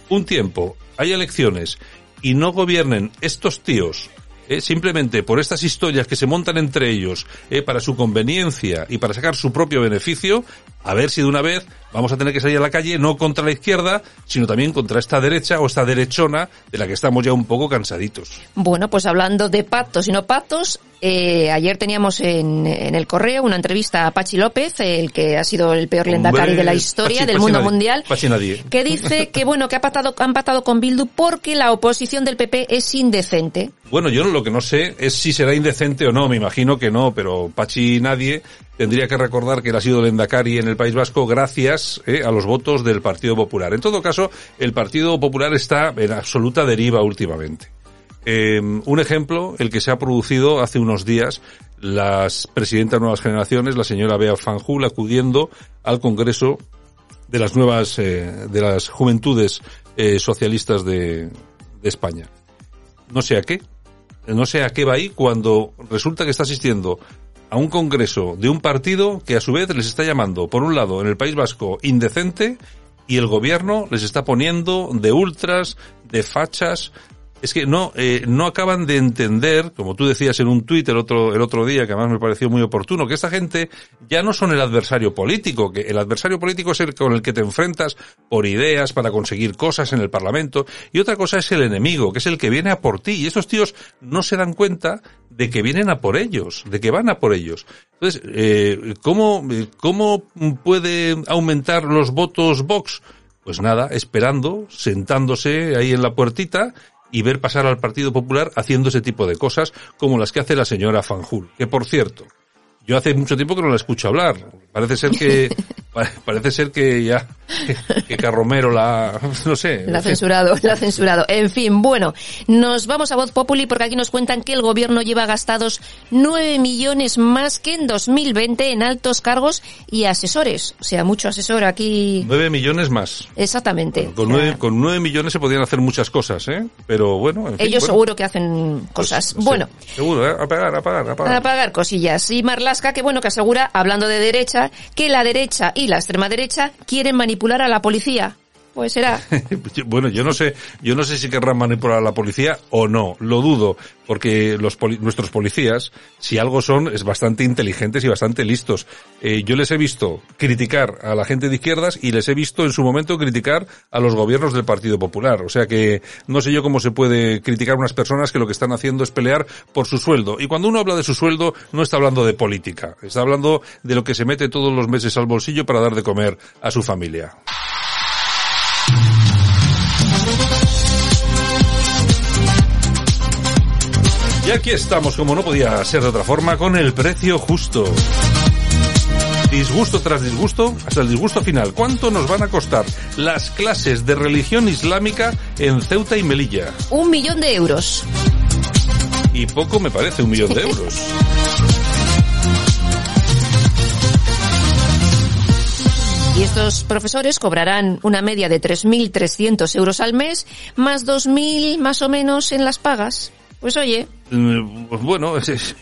Speaker 4: un tiempo haya elecciones y no gobiernen estos tíos eh, simplemente por estas historias que se montan entre ellos eh, para su conveniencia y para sacar su propio beneficio, a ver si de una vez vamos a tener que salir a la calle no contra la izquierda, sino también contra esta derecha o esta derechona de la que estamos ya un poco cansaditos.
Speaker 15: Bueno, pues hablando de pactos y no pactos, Eh, ayer teníamos en, en, el correo una entrevista a Pachi López, el que ha sido el peor lendakari de la historia
Speaker 4: Pachi,
Speaker 15: del
Speaker 4: Pachi
Speaker 15: mundo
Speaker 4: nadie,
Speaker 15: mundial,
Speaker 4: Pachi nadie.
Speaker 15: que dice que bueno que ha patado, han patado con Bildu porque la oposición del PP es indecente.
Speaker 4: Bueno, yo lo que no sé es si será indecente o no, me imagino que no, pero Pachi nadie tendría que recordar que él ha sido Lendakari en el País Vasco gracias eh, a los votos del Partido Popular. En todo caso, el Partido Popular está en absoluta deriva últimamente. Eh, un ejemplo, el que se ha producido hace unos días, las presidentas Nuevas Generaciones, la señora Bea Fanjul, acudiendo al Congreso de las nuevas, eh, de las juventudes socialistas de, de España. No sé a qué, no sé a qué va ahí cuando resulta que está asistiendo a un congreso de un partido que a su vez les está llamando, por un lado, en el País Vasco, indecente, y el gobierno les está poniendo de ultras, de fachas, es que no eh, no acaban de entender, como tú decías en un tuit el otro el otro día que además me pareció muy oportuno, que esta gente ya no son el adversario político, que el adversario político es el con el que te enfrentas por ideas para conseguir cosas en el Parlamento y otra cosa es el enemigo, que es el que viene a por ti y estos tíos no se dan cuenta de que vienen a por ellos, de que van a por ellos. Entonces, eh, ¿cómo cómo puede aumentar los votos Vox? Pues nada, esperando, sentándose ahí en la puertita y ver pasar al Partido Popular haciendo ese tipo de cosas como las que hace la señora Fanjul. Que por cierto, yo hace mucho tiempo que no la escucho hablar. Parece ser que parece ser que ya que, Carromero la no sé.
Speaker 15: La ha censurado, la ha censurado. En fin, bueno, nos vamos a Voz Populi porque aquí nos cuentan que el gobierno lleva gastados 9 millones más que en 2020 en altos cargos y asesores. O sea, mucho asesor aquí.
Speaker 4: 9 millones más.
Speaker 15: Exactamente.
Speaker 4: Bueno, con, 9, con 9 millones se podían hacer muchas cosas, ¿eh? Pero bueno. En fin,
Speaker 15: Ellos
Speaker 4: bueno.
Speaker 15: seguro que hacen cosas.
Speaker 4: Pues,
Speaker 15: bueno.
Speaker 4: Sí, seguro, ¿eh? A pagar, a pagar, a pagar.
Speaker 15: A pagar cosillas. Y Marlasca, que bueno, que asegura, hablando de derecha, que la derecha y la extrema derecha quieren manipular a la policía. Pues será.
Speaker 4: bueno, yo no sé, yo no sé si querrán manipular a la policía o no, lo dudo, porque los poli nuestros policías, si algo son, es bastante inteligentes y bastante listos. Eh, yo les he visto criticar a la gente de izquierdas y les he visto en su momento criticar a los gobiernos del Partido Popular. O sea que no sé yo cómo se puede criticar a unas personas que lo que están haciendo es pelear por su sueldo. Y cuando uno habla de su sueldo, no está hablando de política, está hablando de lo que se mete todos los meses al bolsillo para dar de comer a su familia. Y aquí estamos, como no podía ser de otra forma, con el precio justo. Disgusto tras disgusto, hasta el disgusto final. ¿Cuánto nos van a costar las clases de religión islámica en Ceuta y Melilla?
Speaker 15: Un millón de euros.
Speaker 4: Y poco me parece, un millón de euros.
Speaker 15: Y estos profesores cobrarán una media de 3.300 euros al mes, más 2.000 más o menos en las pagas. Pues oye.
Speaker 4: Pues bueno,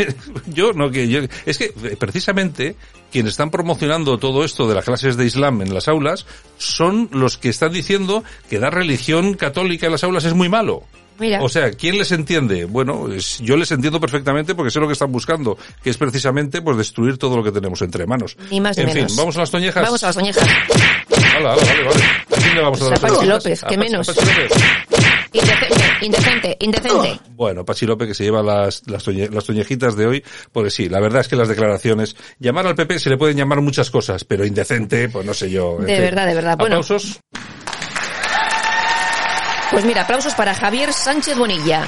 Speaker 4: yo no que yo, es que precisamente quienes están promocionando todo esto de las clases de Islam en las aulas son los que están diciendo que dar religión católica en las aulas es muy malo.
Speaker 15: Mira.
Speaker 4: O sea, ¿quién les entiende? Bueno, es, yo les entiendo perfectamente porque sé lo que están buscando, que es precisamente pues destruir todo lo que tenemos entre manos.
Speaker 15: Ni más ni
Speaker 4: en
Speaker 15: menos.
Speaker 4: fin, vamos a las toñejas.
Speaker 15: Vamos a las toñejas.
Speaker 4: Hala, hala, vale, vale. ¿A quién le vamos a dar las toñejas?
Speaker 15: López, que menos.
Speaker 4: a Pachi López.
Speaker 15: Indecente, indecente, indecente.
Speaker 4: Bueno, Pachi López que se lleva las, las, toñe- las toñejitas de hoy, porque sí, la verdad es que las declaraciones, llamar al PP se le pueden llamar muchas cosas, pero indecente, pues no sé yo.
Speaker 15: De
Speaker 4: fin.
Speaker 15: verdad, de verdad. Bueno.
Speaker 4: Aplausos.
Speaker 15: Pues mira, aplausos para Javier Sánchez Bonilla.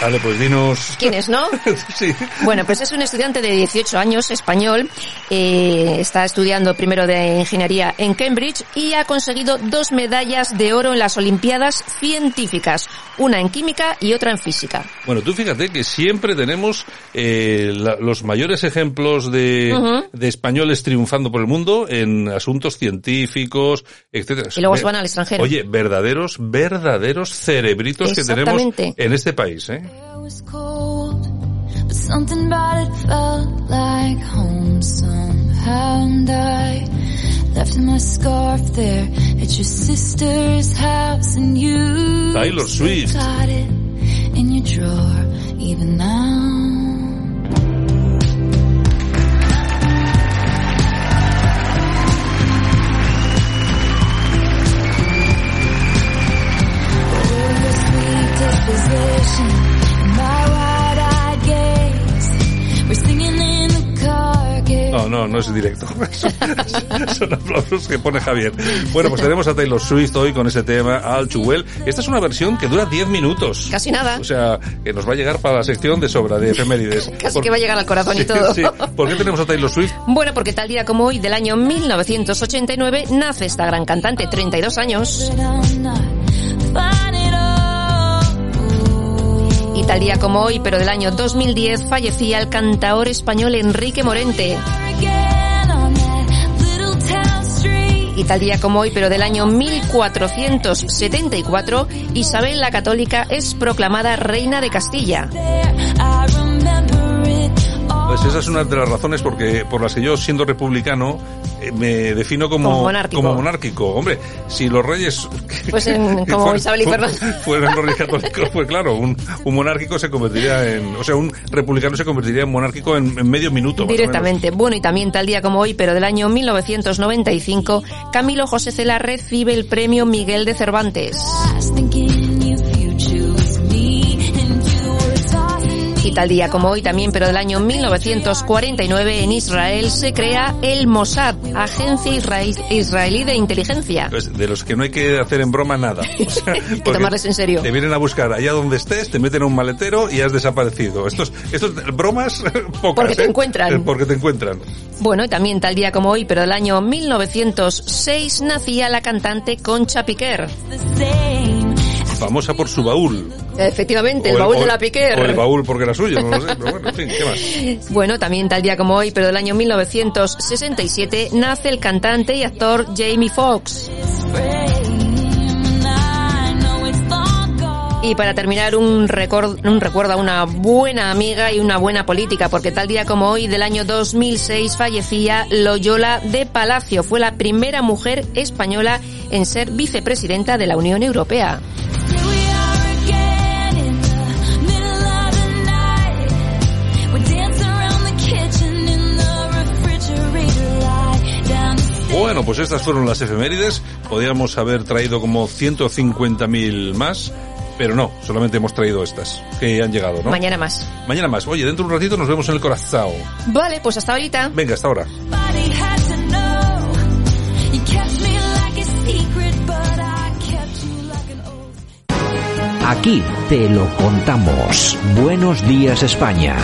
Speaker 4: Vale, pues dinos.
Speaker 15: ¿Quién es, no?
Speaker 4: sí.
Speaker 15: Bueno, pues es un estudiante de 18 años, español. Eh, está estudiando primero de ingeniería en Cambridge y ha conseguido dos medallas de oro en las Olimpiadas científicas. Una en química y otra en física.
Speaker 4: Bueno, tú fíjate que siempre tenemos eh, la- los mayores ejemplos de, de españoles triunfando por el mundo en asuntos científicos, etcétera.
Speaker 15: Y luego se van al extranjero.
Speaker 4: Oye, verdaderos, verdaderos cerebritos que tenemos en este país, ¿eh?
Speaker 13: Was cold, but something about it felt like home somehow. And I left my scarf there at your sister's house, and you
Speaker 4: Taylor Swift.
Speaker 13: got it in your drawer even now. Your
Speaker 4: no es directo. Son aplausos que pone Javier. Bueno, pues tenemos a Taylor Swift hoy con ese tema, All Too Well. Esta es una versión que dura 10 minutos.
Speaker 15: Casi nada.
Speaker 4: O sea, que nos va a llegar para la sección de sobra de efemérides.
Speaker 15: Casi
Speaker 4: Por-
Speaker 15: que va a llegar al corazón y todo.
Speaker 4: Sí. ¿Por qué tenemos a Taylor Swift?
Speaker 15: Bueno, porque tal día como hoy del año 1989 nace esta gran cantante, 32 años. Tal día como hoy, pero del año 2010, fallecía el cantador español Enrique Morente. Y tal día como hoy, pero del año 1474, Isabel la Católica es proclamada reina de Castilla.
Speaker 4: Pues esa es una de las razones porque por las que yo, siendo republicano, eh, me defino como,
Speaker 15: Como monárquico.
Speaker 4: como monárquico. Hombre, si los reyes
Speaker 15: Pues en- como
Speaker 4: fueran-
Speaker 15: Isabel y
Speaker 4: fueran los reyes católicos, pues claro, un, un monárquico se convertiría en, o sea, un republicano se convertiría en monárquico en, en medio minuto.
Speaker 15: Directamente. Bueno, y también tal día como hoy, pero del año 1995, Camilo José Cela recibe el premio Miguel de Cervantes. Tal día como hoy también, pero del año 1949, en Israel se crea el Mossad, Agencia Israel- Israelí de Inteligencia.
Speaker 4: Pues de los que no hay que hacer en broma nada. O sea, porque
Speaker 15: tomarles en serio.
Speaker 4: Te vienen a buscar allá donde estés, te meten a un maletero y has desaparecido. Estos, estos bromas pocas.
Speaker 15: Porque te
Speaker 4: ¿eh?
Speaker 15: encuentran.
Speaker 4: Eh, Porque te encuentran.
Speaker 15: Bueno, y también tal día como hoy, pero del año 1906, nacía la cantante Concha Piquer.
Speaker 4: Famosa por su baúl.
Speaker 15: Efectivamente, el baúl
Speaker 4: o
Speaker 15: de la Piquer.
Speaker 4: O el baúl porque era suyo, no lo sé. Pero bueno, en fin, ¿qué más?
Speaker 15: Bueno, también tal día como hoy, pero del año 1967, nace el cantante y actor Jamie Foxx. Y para terminar, un, un recuerdo a una buena amiga y una buena política, porque tal día como hoy, del año 2006, fallecía Loyola de Palacio. Fue la primera mujer española en ser vicepresidenta de la Unión Europea.
Speaker 4: Bueno, pues estas fueron las efemérides. Podríamos haber traído como 150.000 más, pero no, solamente hemos traído estas que han llegado, ¿no?
Speaker 15: Mañana más.
Speaker 4: Mañana más. Oye, dentro de un ratito nos vemos en el Corazao.
Speaker 15: Vale, pues hasta ahorita.
Speaker 4: Venga, hasta ahora.
Speaker 7: Aquí te lo contamos. Buenos días España.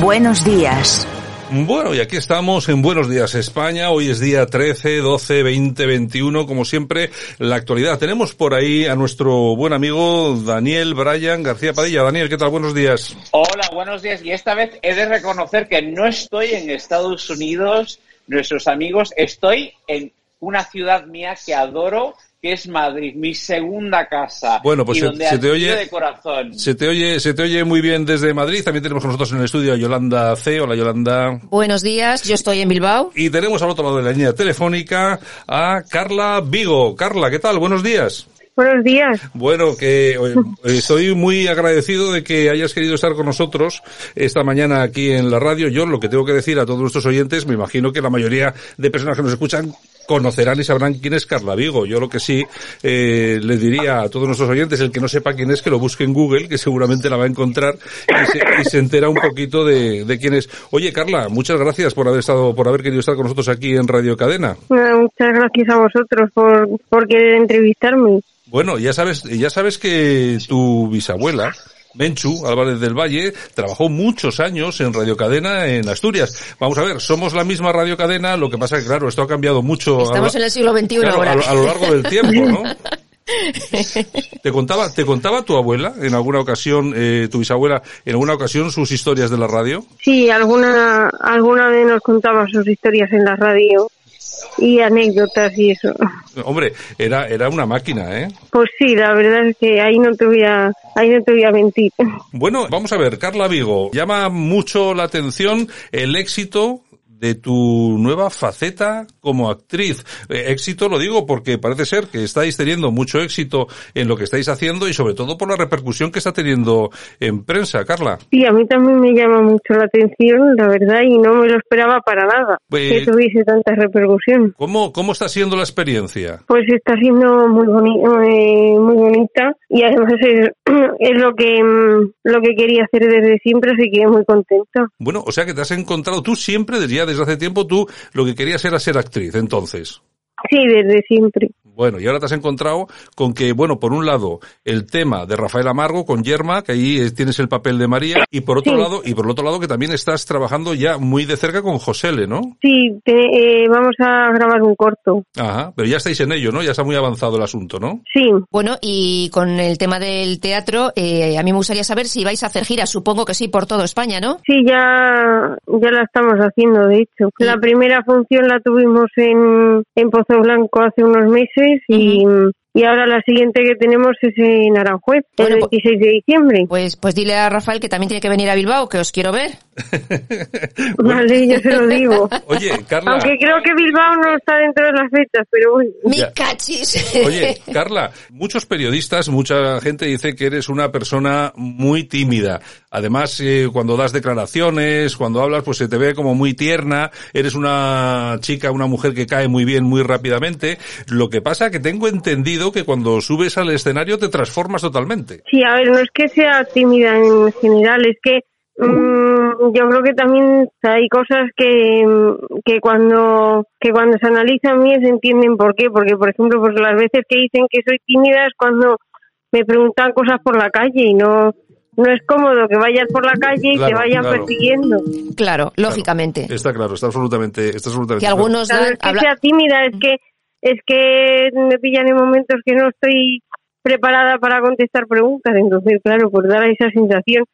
Speaker 8: Buenos días.
Speaker 4: Bueno, y aquí estamos en Buenos Días España. Hoy es día 13, 12, 20, 21. Como siempre, la actualidad. Tenemos por ahí a nuestro buen amigo Daniel Bryan García Padilla. Daniel, ¿qué tal? Buenos días.
Speaker 16: Hola, buenos días. Y esta vez he de reconocer que no estoy en Estados Unidos, nuestros amigos, estoy en una ciudad mía que adoro, que es Madrid, mi segunda casa.
Speaker 4: Bueno, pues
Speaker 16: y
Speaker 4: se-
Speaker 16: donde
Speaker 4: se te oye-
Speaker 16: de corazón.
Speaker 4: Se te oye, se te oye muy bien desde Madrid. También tenemos con nosotros en el estudio a Yolanda C. Hola, Yolanda.
Speaker 15: Buenos días, yo estoy en Bilbao.
Speaker 4: Y tenemos al otro lado de la línea telefónica a Carla Vigo. Carla, ¿qué tal? Buenos días.
Speaker 17: Buenos días.
Speaker 4: Bueno, que estoy muy agradecido de que hayas querido estar con nosotros esta mañana aquí en la radio. Yo lo que tengo que decir a todos nuestros oyentes, me imagino que la mayoría de personas que nos escuchan conocerán y sabrán quién es Carla Vigo. Yo lo que sí eh, les diría a todos nuestros oyentes, el que no sepa quién es, que lo busque en Google, que seguramente la va a encontrar y se, y se entera un poquito de, de quién es. Oye, Carla, muchas gracias por haber estado, por haber querido estar con nosotros aquí en Radio Cadena.
Speaker 17: Bueno, muchas gracias a vosotros por, por querer entrevistarme.
Speaker 4: Bueno, ya sabes, ya sabes que tu bisabuela, Menchu Álvarez del Valle, trabajó muchos años en Radio Cadena en Asturias. Vamos a ver, somos la misma Radio Cadena, lo que pasa que claro, esto ha cambiado mucho. a lo
Speaker 15: Estamos
Speaker 4: la-
Speaker 15: en el siglo XXI
Speaker 4: claro,
Speaker 15: ahora.
Speaker 4: a, lo- a lo largo del tiempo, ¿no? ¿Te contaba, te contaba tu abuela en alguna ocasión, eh, tu bisabuela, en alguna ocasión sus historias de la radio?
Speaker 17: Sí, alguna, alguna vez nos contaba sus historias en la radio y anécdotas y eso.
Speaker 4: Hombre, era, era una máquina, ¿eh?
Speaker 17: Pues sí, la verdad es que ahí no te voy a, ahí no te voy a mentir.
Speaker 4: Bueno, vamos a ver, Carla Vigo, llama mucho la atención el éxito de tu nueva faceta como actriz. Eh, éxito lo digo porque parece ser que estáis teniendo mucho éxito en lo que estáis haciendo y sobre todo por la repercusión que está teniendo en prensa, Carla.
Speaker 17: Sí, a mí también me llama mucho la atención, la verdad, y no me lo esperaba para nada
Speaker 4: Pues-
Speaker 17: que tuviese tanta repercusión.
Speaker 4: ¿Cómo, cómo está siendo la experiencia?
Speaker 17: Pues está siendo muy boni- eh, muy bonita y además es, es lo que mm, lo que quería hacer desde siempre, así que muy contenta.
Speaker 4: Bueno, o sea que te has encontrado, tú siempre, desde ya desde hace tiempo, tú lo que querías era ser actriz, entonces.
Speaker 17: Sí, desde siempre.
Speaker 4: Bueno, y ahora te has encontrado con que, bueno, por un lado, el tema de Rafael Amargo con Yerma, que ahí tienes el papel de María, y por otro
Speaker 17: Sí.
Speaker 4: lado, y por el otro lado que también estás trabajando ya muy de cerca con Josele, ¿no?
Speaker 17: Sí, te- eh, vamos a grabar un corto.
Speaker 4: Ajá, pero ya estáis en ello, ¿no? Ya está muy avanzado el asunto, ¿no?
Speaker 17: Sí.
Speaker 15: Bueno, y con el tema del teatro, eh, a mí me gustaría saber si vais a hacer giras. Supongo que sí, por toda España, ¿no?
Speaker 17: Sí, ya, ya la estamos haciendo, de hecho. La primera función la tuvimos en, en Pozo Blanco hace unos meses y, y ahora la siguiente que tenemos es en Aranjuez, el 26 de diciembre.
Speaker 15: Pues, pues dile a Rafael que también tiene que venir a Bilbao, que os quiero ver.
Speaker 17: Vale, yo se lo digo.
Speaker 4: Oye, Carla.
Speaker 17: Aunque creo que Bilbao no está dentro de las fechas, pero bueno.
Speaker 15: Mi cachis.
Speaker 4: Oye, Carla, muchos periodistas, mucha gente dice que eres una persona muy tímida. Además, eh, cuando das declaraciones, cuando hablas, pues se te ve como muy tierna. Eres una chica, una mujer que cae muy bien, muy rápidamente. Lo que pasa que tengo entendido que cuando subes al escenario te transformas totalmente.
Speaker 17: Sí, a ver, no es que sea tímida en general, es que mm, yo creo que también hay cosas que, mm, que cuando que cuando se analizan bien se entienden por qué, porque por ejemplo, pues las veces que dicen que soy tímida es cuando me preguntan cosas por la calle y no no es cómodo que vayas por la calle y
Speaker 4: Claro,
Speaker 17: te vayan
Speaker 4: claro.
Speaker 17: persiguiendo.
Speaker 15: Claro, lógicamente.
Speaker 4: Está claro, está absolutamente, está absolutamente
Speaker 15: Que
Speaker 4: claro.
Speaker 15: algunos
Speaker 17: Claro,
Speaker 15: dan-
Speaker 17: es que
Speaker 15: habla-
Speaker 17: sea tímida, es que es que me pillan en momentos que no estoy preparada para contestar preguntas, entonces claro, pues dar esa sensación.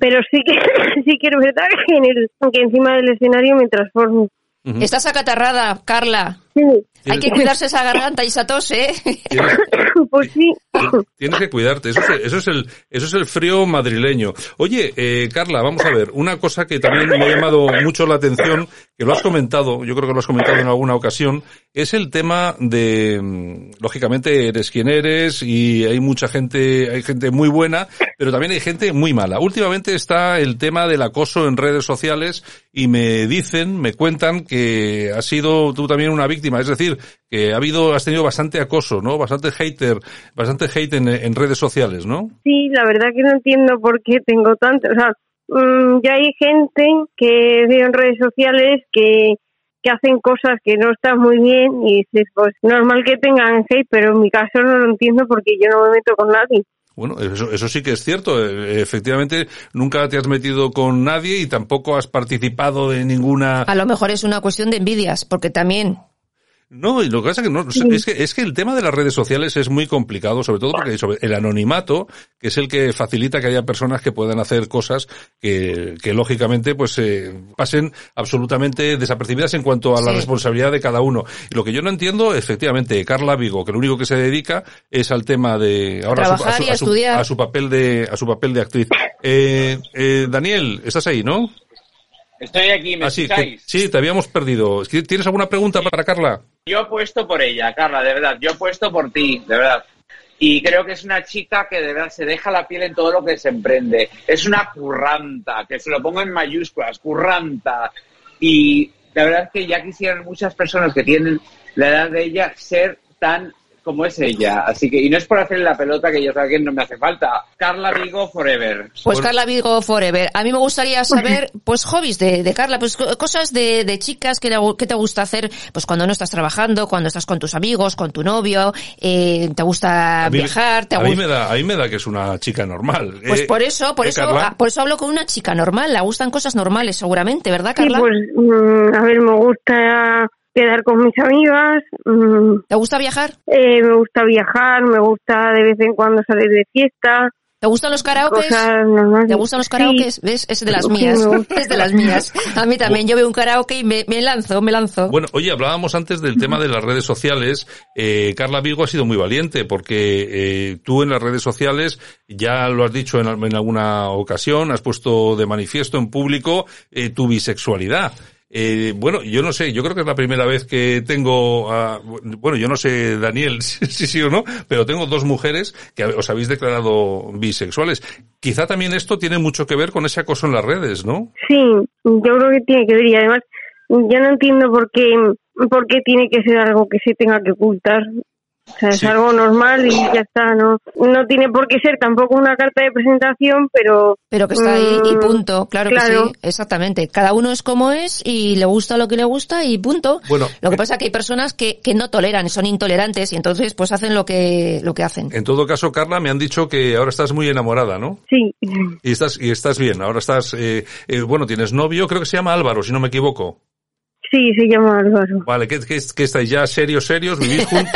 Speaker 17: Pero sí que sí que es verdad que, en el, que encima del escenario me transformo.
Speaker 15: Estás acatarrada, Carla.
Speaker 17: Sí.
Speaker 15: Hay que cuidarse esa garganta y esa tos, ¿eh?
Speaker 17: pues sí.
Speaker 4: Tienes que cuidarte, eso es, eso es el, eso es el frío madrileño. Oye, eh, Carla, vamos a ver, una cosa que también me ha llamado mucho la atención, que lo has comentado, yo creo que lo has comentado en alguna ocasión, es el tema de, mm, lógicamente eres quien eres y hay mucha gente, hay gente muy buena, pero también hay gente muy mala. Últimamente está el tema del acoso en redes sociales y me dicen, me cuentan que has sido tú también una víctima, es decir, que ha habido, has tenido bastante acoso, ¿no? Bastante hater, bastante hate en, en redes sociales, ¿no?
Speaker 17: Sí, la verdad que no entiendo por qué tengo tanto. O sea, mm, ya hay gente que veo en redes sociales que, que hacen cosas que no están muy bien y dices, pues normal que tengan hate, pero en mi caso no lo entiendo porque yo no me meto con nadie.
Speaker 4: Bueno, eso, eso sí que es cierto. Eh, Efectivamente, nunca te has metido con nadie y tampoco has participado de ninguna
Speaker 15: A lo mejor es una cuestión de envidias, porque también
Speaker 4: No, y lo que pasa que no, es que es que el tema de las redes sociales es muy complicado, sobre todo porque sobre el anonimato, que es el que facilita que haya personas que puedan hacer cosas que, que lógicamente pues eh, pasen absolutamente desapercibidas en cuanto a la
Speaker 15: Sí.
Speaker 4: responsabilidad de cada uno. Y lo que yo no entiendo, efectivamente, Carla Vigo, que lo único que se dedica es al tema de ahora a su, a su-
Speaker 15: y a
Speaker 4: a su-
Speaker 15: estudiar.
Speaker 4: a su papel de a su papel de actriz. Eh, eh, Daniel, estás ahí, ¿no?
Speaker 16: Estoy aquí, ¿me
Speaker 4: Ah, sí, que-
Speaker 16: escucháis?
Speaker 4: sí, te habíamos perdido. ¿Tienes alguna pregunta para Carla?
Speaker 16: Yo apuesto por ella, Carla, de verdad. Yo apuesto por ti, de verdad. Y creo que es una chica que de verdad se deja la piel en todo lo que se emprende. Es una curranta, que se lo pongo en mayúsculas, curranta. Y la verdad es que ya quisieran muchas personas que tienen la edad de ella ser tan como es ella. Así que, y no es por hacerle la pelota que ya sabe que no me hace falta. Carla Vigo Forever.
Speaker 15: Pues Carla Vigo Forever. A mí me gustaría saber, pues hobbies de, de Carla, pues co- cosas de, de chicas que, te gusta hacer, pues cuando no estás trabajando, cuando estás con tus amigos, con tu novio, eh, te gusta
Speaker 4: A mí-
Speaker 15: viajar, te
Speaker 4: a mí
Speaker 15: gusta...
Speaker 4: me da, a mí me da que es una chica normal.
Speaker 15: Pues
Speaker 4: Eh,
Speaker 15: por eso, por
Speaker 4: ¿eh,
Speaker 15: eso,
Speaker 4: Carla?
Speaker 15: por eso hablo con una chica normal. Le gustan cosas normales, seguramente, ¿verdad,
Speaker 17: Sí,
Speaker 15: Carla?
Speaker 17: pues mm, a ver, me gusta quedar con mis amigas. mm,
Speaker 15: ¿Te gusta viajar?
Speaker 17: eh, me gusta viajar, me gusta de vez en cuando salir de fiesta.
Speaker 15: ¿Te gustan los karaokes? ¿Te gustan los
Speaker 17: Sí.
Speaker 15: karaokes? ¿Ves? Es de las mías. Es de las mías. A mí también. Yo veo un karaoke y me, me lanzo, me lanzo.
Speaker 4: Bueno, oye, hablábamos antes del tema de las redes sociales. Eh, Carla Vigo ha sido muy valiente porque eh, tú en las redes sociales, ya lo has dicho en, al- en alguna ocasión, has puesto de manifiesto en público eh, tu bisexualidad. Eh, bueno, yo no sé, yo creo que es la primera vez que tengo, a- bueno, yo no sé, Daniel, si sí, sí o no, pero tengo dos mujeres que os habéis declarado bisexuales. Quizá también esto tiene mucho que ver con ese acoso en las redes, ¿no?
Speaker 17: Sí, yo creo que tiene que ver y además yo no entiendo por qué, por qué tiene que ser algo que se tenga que ocultar. O sea, es algo normal y ya está, ¿no? No tiene por qué ser tampoco una carta de presentación, pero...
Speaker 15: Pero que está ahí y
Speaker 17: mm,
Speaker 15: punto, claro, que
Speaker 17: claro.
Speaker 15: sí, exactamente. Cada uno es como es y le gusta lo que le gusta y punto.
Speaker 4: Bueno,
Speaker 15: lo que pasa es que hay personas que, que no toleran, son intolerantes y entonces pues hacen lo que, lo que hacen.
Speaker 4: En todo caso, Carla, me han dicho que ahora estás muy enamorada, ¿no?
Speaker 17: Sí.
Speaker 4: Y estás, y estás bien. Ahora estás, eh, eh, bueno, tienes novio, creo que se llama Álvaro, si no me equivoco.
Speaker 17: Sí, se llama Álvaro.
Speaker 4: Vale, ¿qué, qué, qué estáis ya serios, serios? ¿Vivís juntos?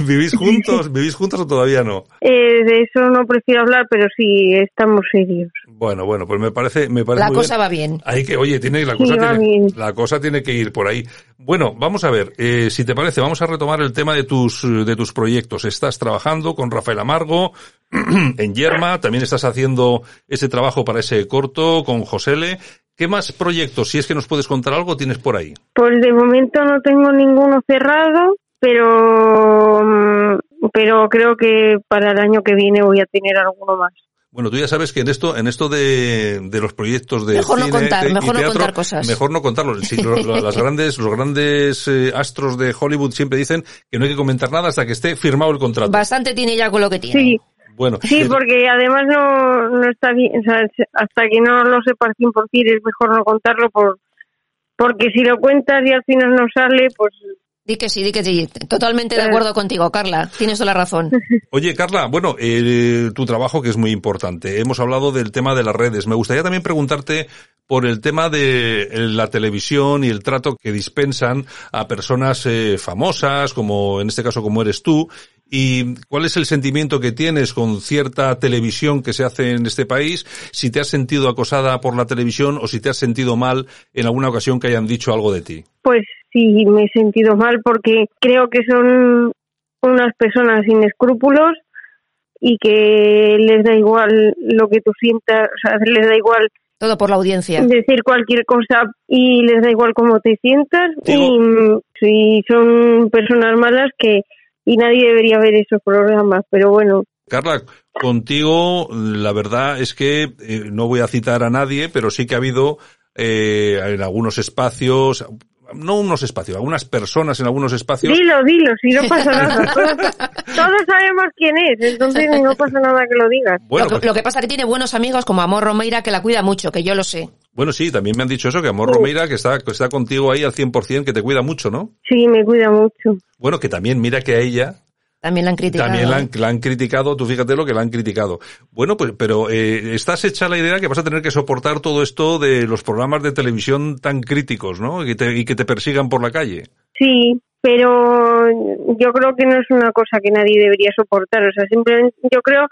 Speaker 4: ¿Vivís juntos? ¿Vivís juntos o todavía no?
Speaker 17: Eh, de eso no prefiero hablar, pero sí, estamos serios.
Speaker 4: Bueno, bueno, pues me parece, me parece
Speaker 15: La
Speaker 4: muy
Speaker 15: cosa
Speaker 4: bien.
Speaker 15: va bien.
Speaker 4: Hay que, oye, tiene, la
Speaker 17: Sí,
Speaker 4: cosa tiene,
Speaker 17: bien.
Speaker 4: la cosa tiene que ir por ahí. Bueno, vamos a ver, eh, si te parece, vamos a retomar el tema de tus, de tus proyectos. Estás trabajando con Rafael Amargo en Yerma, también estás haciendo ese trabajo para ese corto con Josele. ¿Qué más proyectos, si es que nos puedes contar algo, tienes por ahí?
Speaker 17: Pues de momento no tengo ninguno cerrado, pero mm, pero creo que para el año que viene voy a tener alguno más.
Speaker 4: Bueno, tú ya sabes que en esto, en esto de, de los proyectos de
Speaker 15: Mejor no contar, mejor no contar cosas.
Speaker 4: Mejor no contarlos. Sí, lo- lo- las grandes, los grandes eh, astros de Hollywood siempre dicen que no hay que comentar nada hasta que esté firmado el contrato.
Speaker 15: Bastante tiene ya con lo que tiene.
Speaker 17: Sí,
Speaker 4: Bueno,
Speaker 17: sí,
Speaker 4: eh,
Speaker 17: porque además no, no está bien, o sea, hasta que no lo sepas 100% es mejor no contarlo por porque si lo cuentas y al final no sale, pues
Speaker 15: Di que sí, di que sí. Totalmente de acuerdo contigo, Carla. Tienes toda la razón.
Speaker 4: Oye, Carla, bueno, eh, tu trabajo que es muy importante. Hemos hablado del tema de las redes. Me gustaría también preguntarte por el tema de eh, la televisión y el trato que dispensan a personas eh, famosas, como en este caso como eres tú, y cuál es el sentimiento que tienes con cierta televisión que se hace en este país, si te has sentido acosada por la televisión o si te has sentido mal en alguna ocasión que hayan dicho algo de ti.
Speaker 17: pues sí me he sentido mal porque creo que son unas personas sin escrúpulos y que les da igual lo que tú sientas, o sea, les da igual
Speaker 15: Todo por la audiencia.
Speaker 17: decir cualquier cosa y les da igual cómo te sientas y mm, si son personas malas que y nadie debería ver esos programas, pero bueno,
Speaker 4: Carla, contigo la verdad es que eh, no voy a citar a nadie, pero sí que ha habido eh, en algunos espacios, no unos espacios, algunas personas en algunos espacios.
Speaker 17: dilo, dilo, si no pasa nada. Todos, todos sabemos quién es, entonces no pasa nada que lo digas.
Speaker 4: Bueno,
Speaker 15: lo, que,
Speaker 4: pues-
Speaker 15: lo que pasa es que tiene buenos amigos como Amor Romeira que la cuida mucho, que yo lo sé.
Speaker 4: Bueno, sí, también me han dicho eso, que Amor Romeira, que está, que está contigo ahí al 100%, que te cuida mucho, ¿no?
Speaker 17: Sí, me cuida mucho.
Speaker 4: Bueno, que también mira que a ella
Speaker 15: También la han criticado.
Speaker 4: también la han, la han criticado, tú fíjate lo que la han criticado. Bueno, pues, pero eh, estás hecha la idea que vas a tener que soportar todo esto de los programas de televisión tan críticos, ¿no? Y que te, y que te persigan por la calle.
Speaker 17: Sí, pero yo creo que no es una cosa que nadie debería soportar. O sea, simplemente yo creo,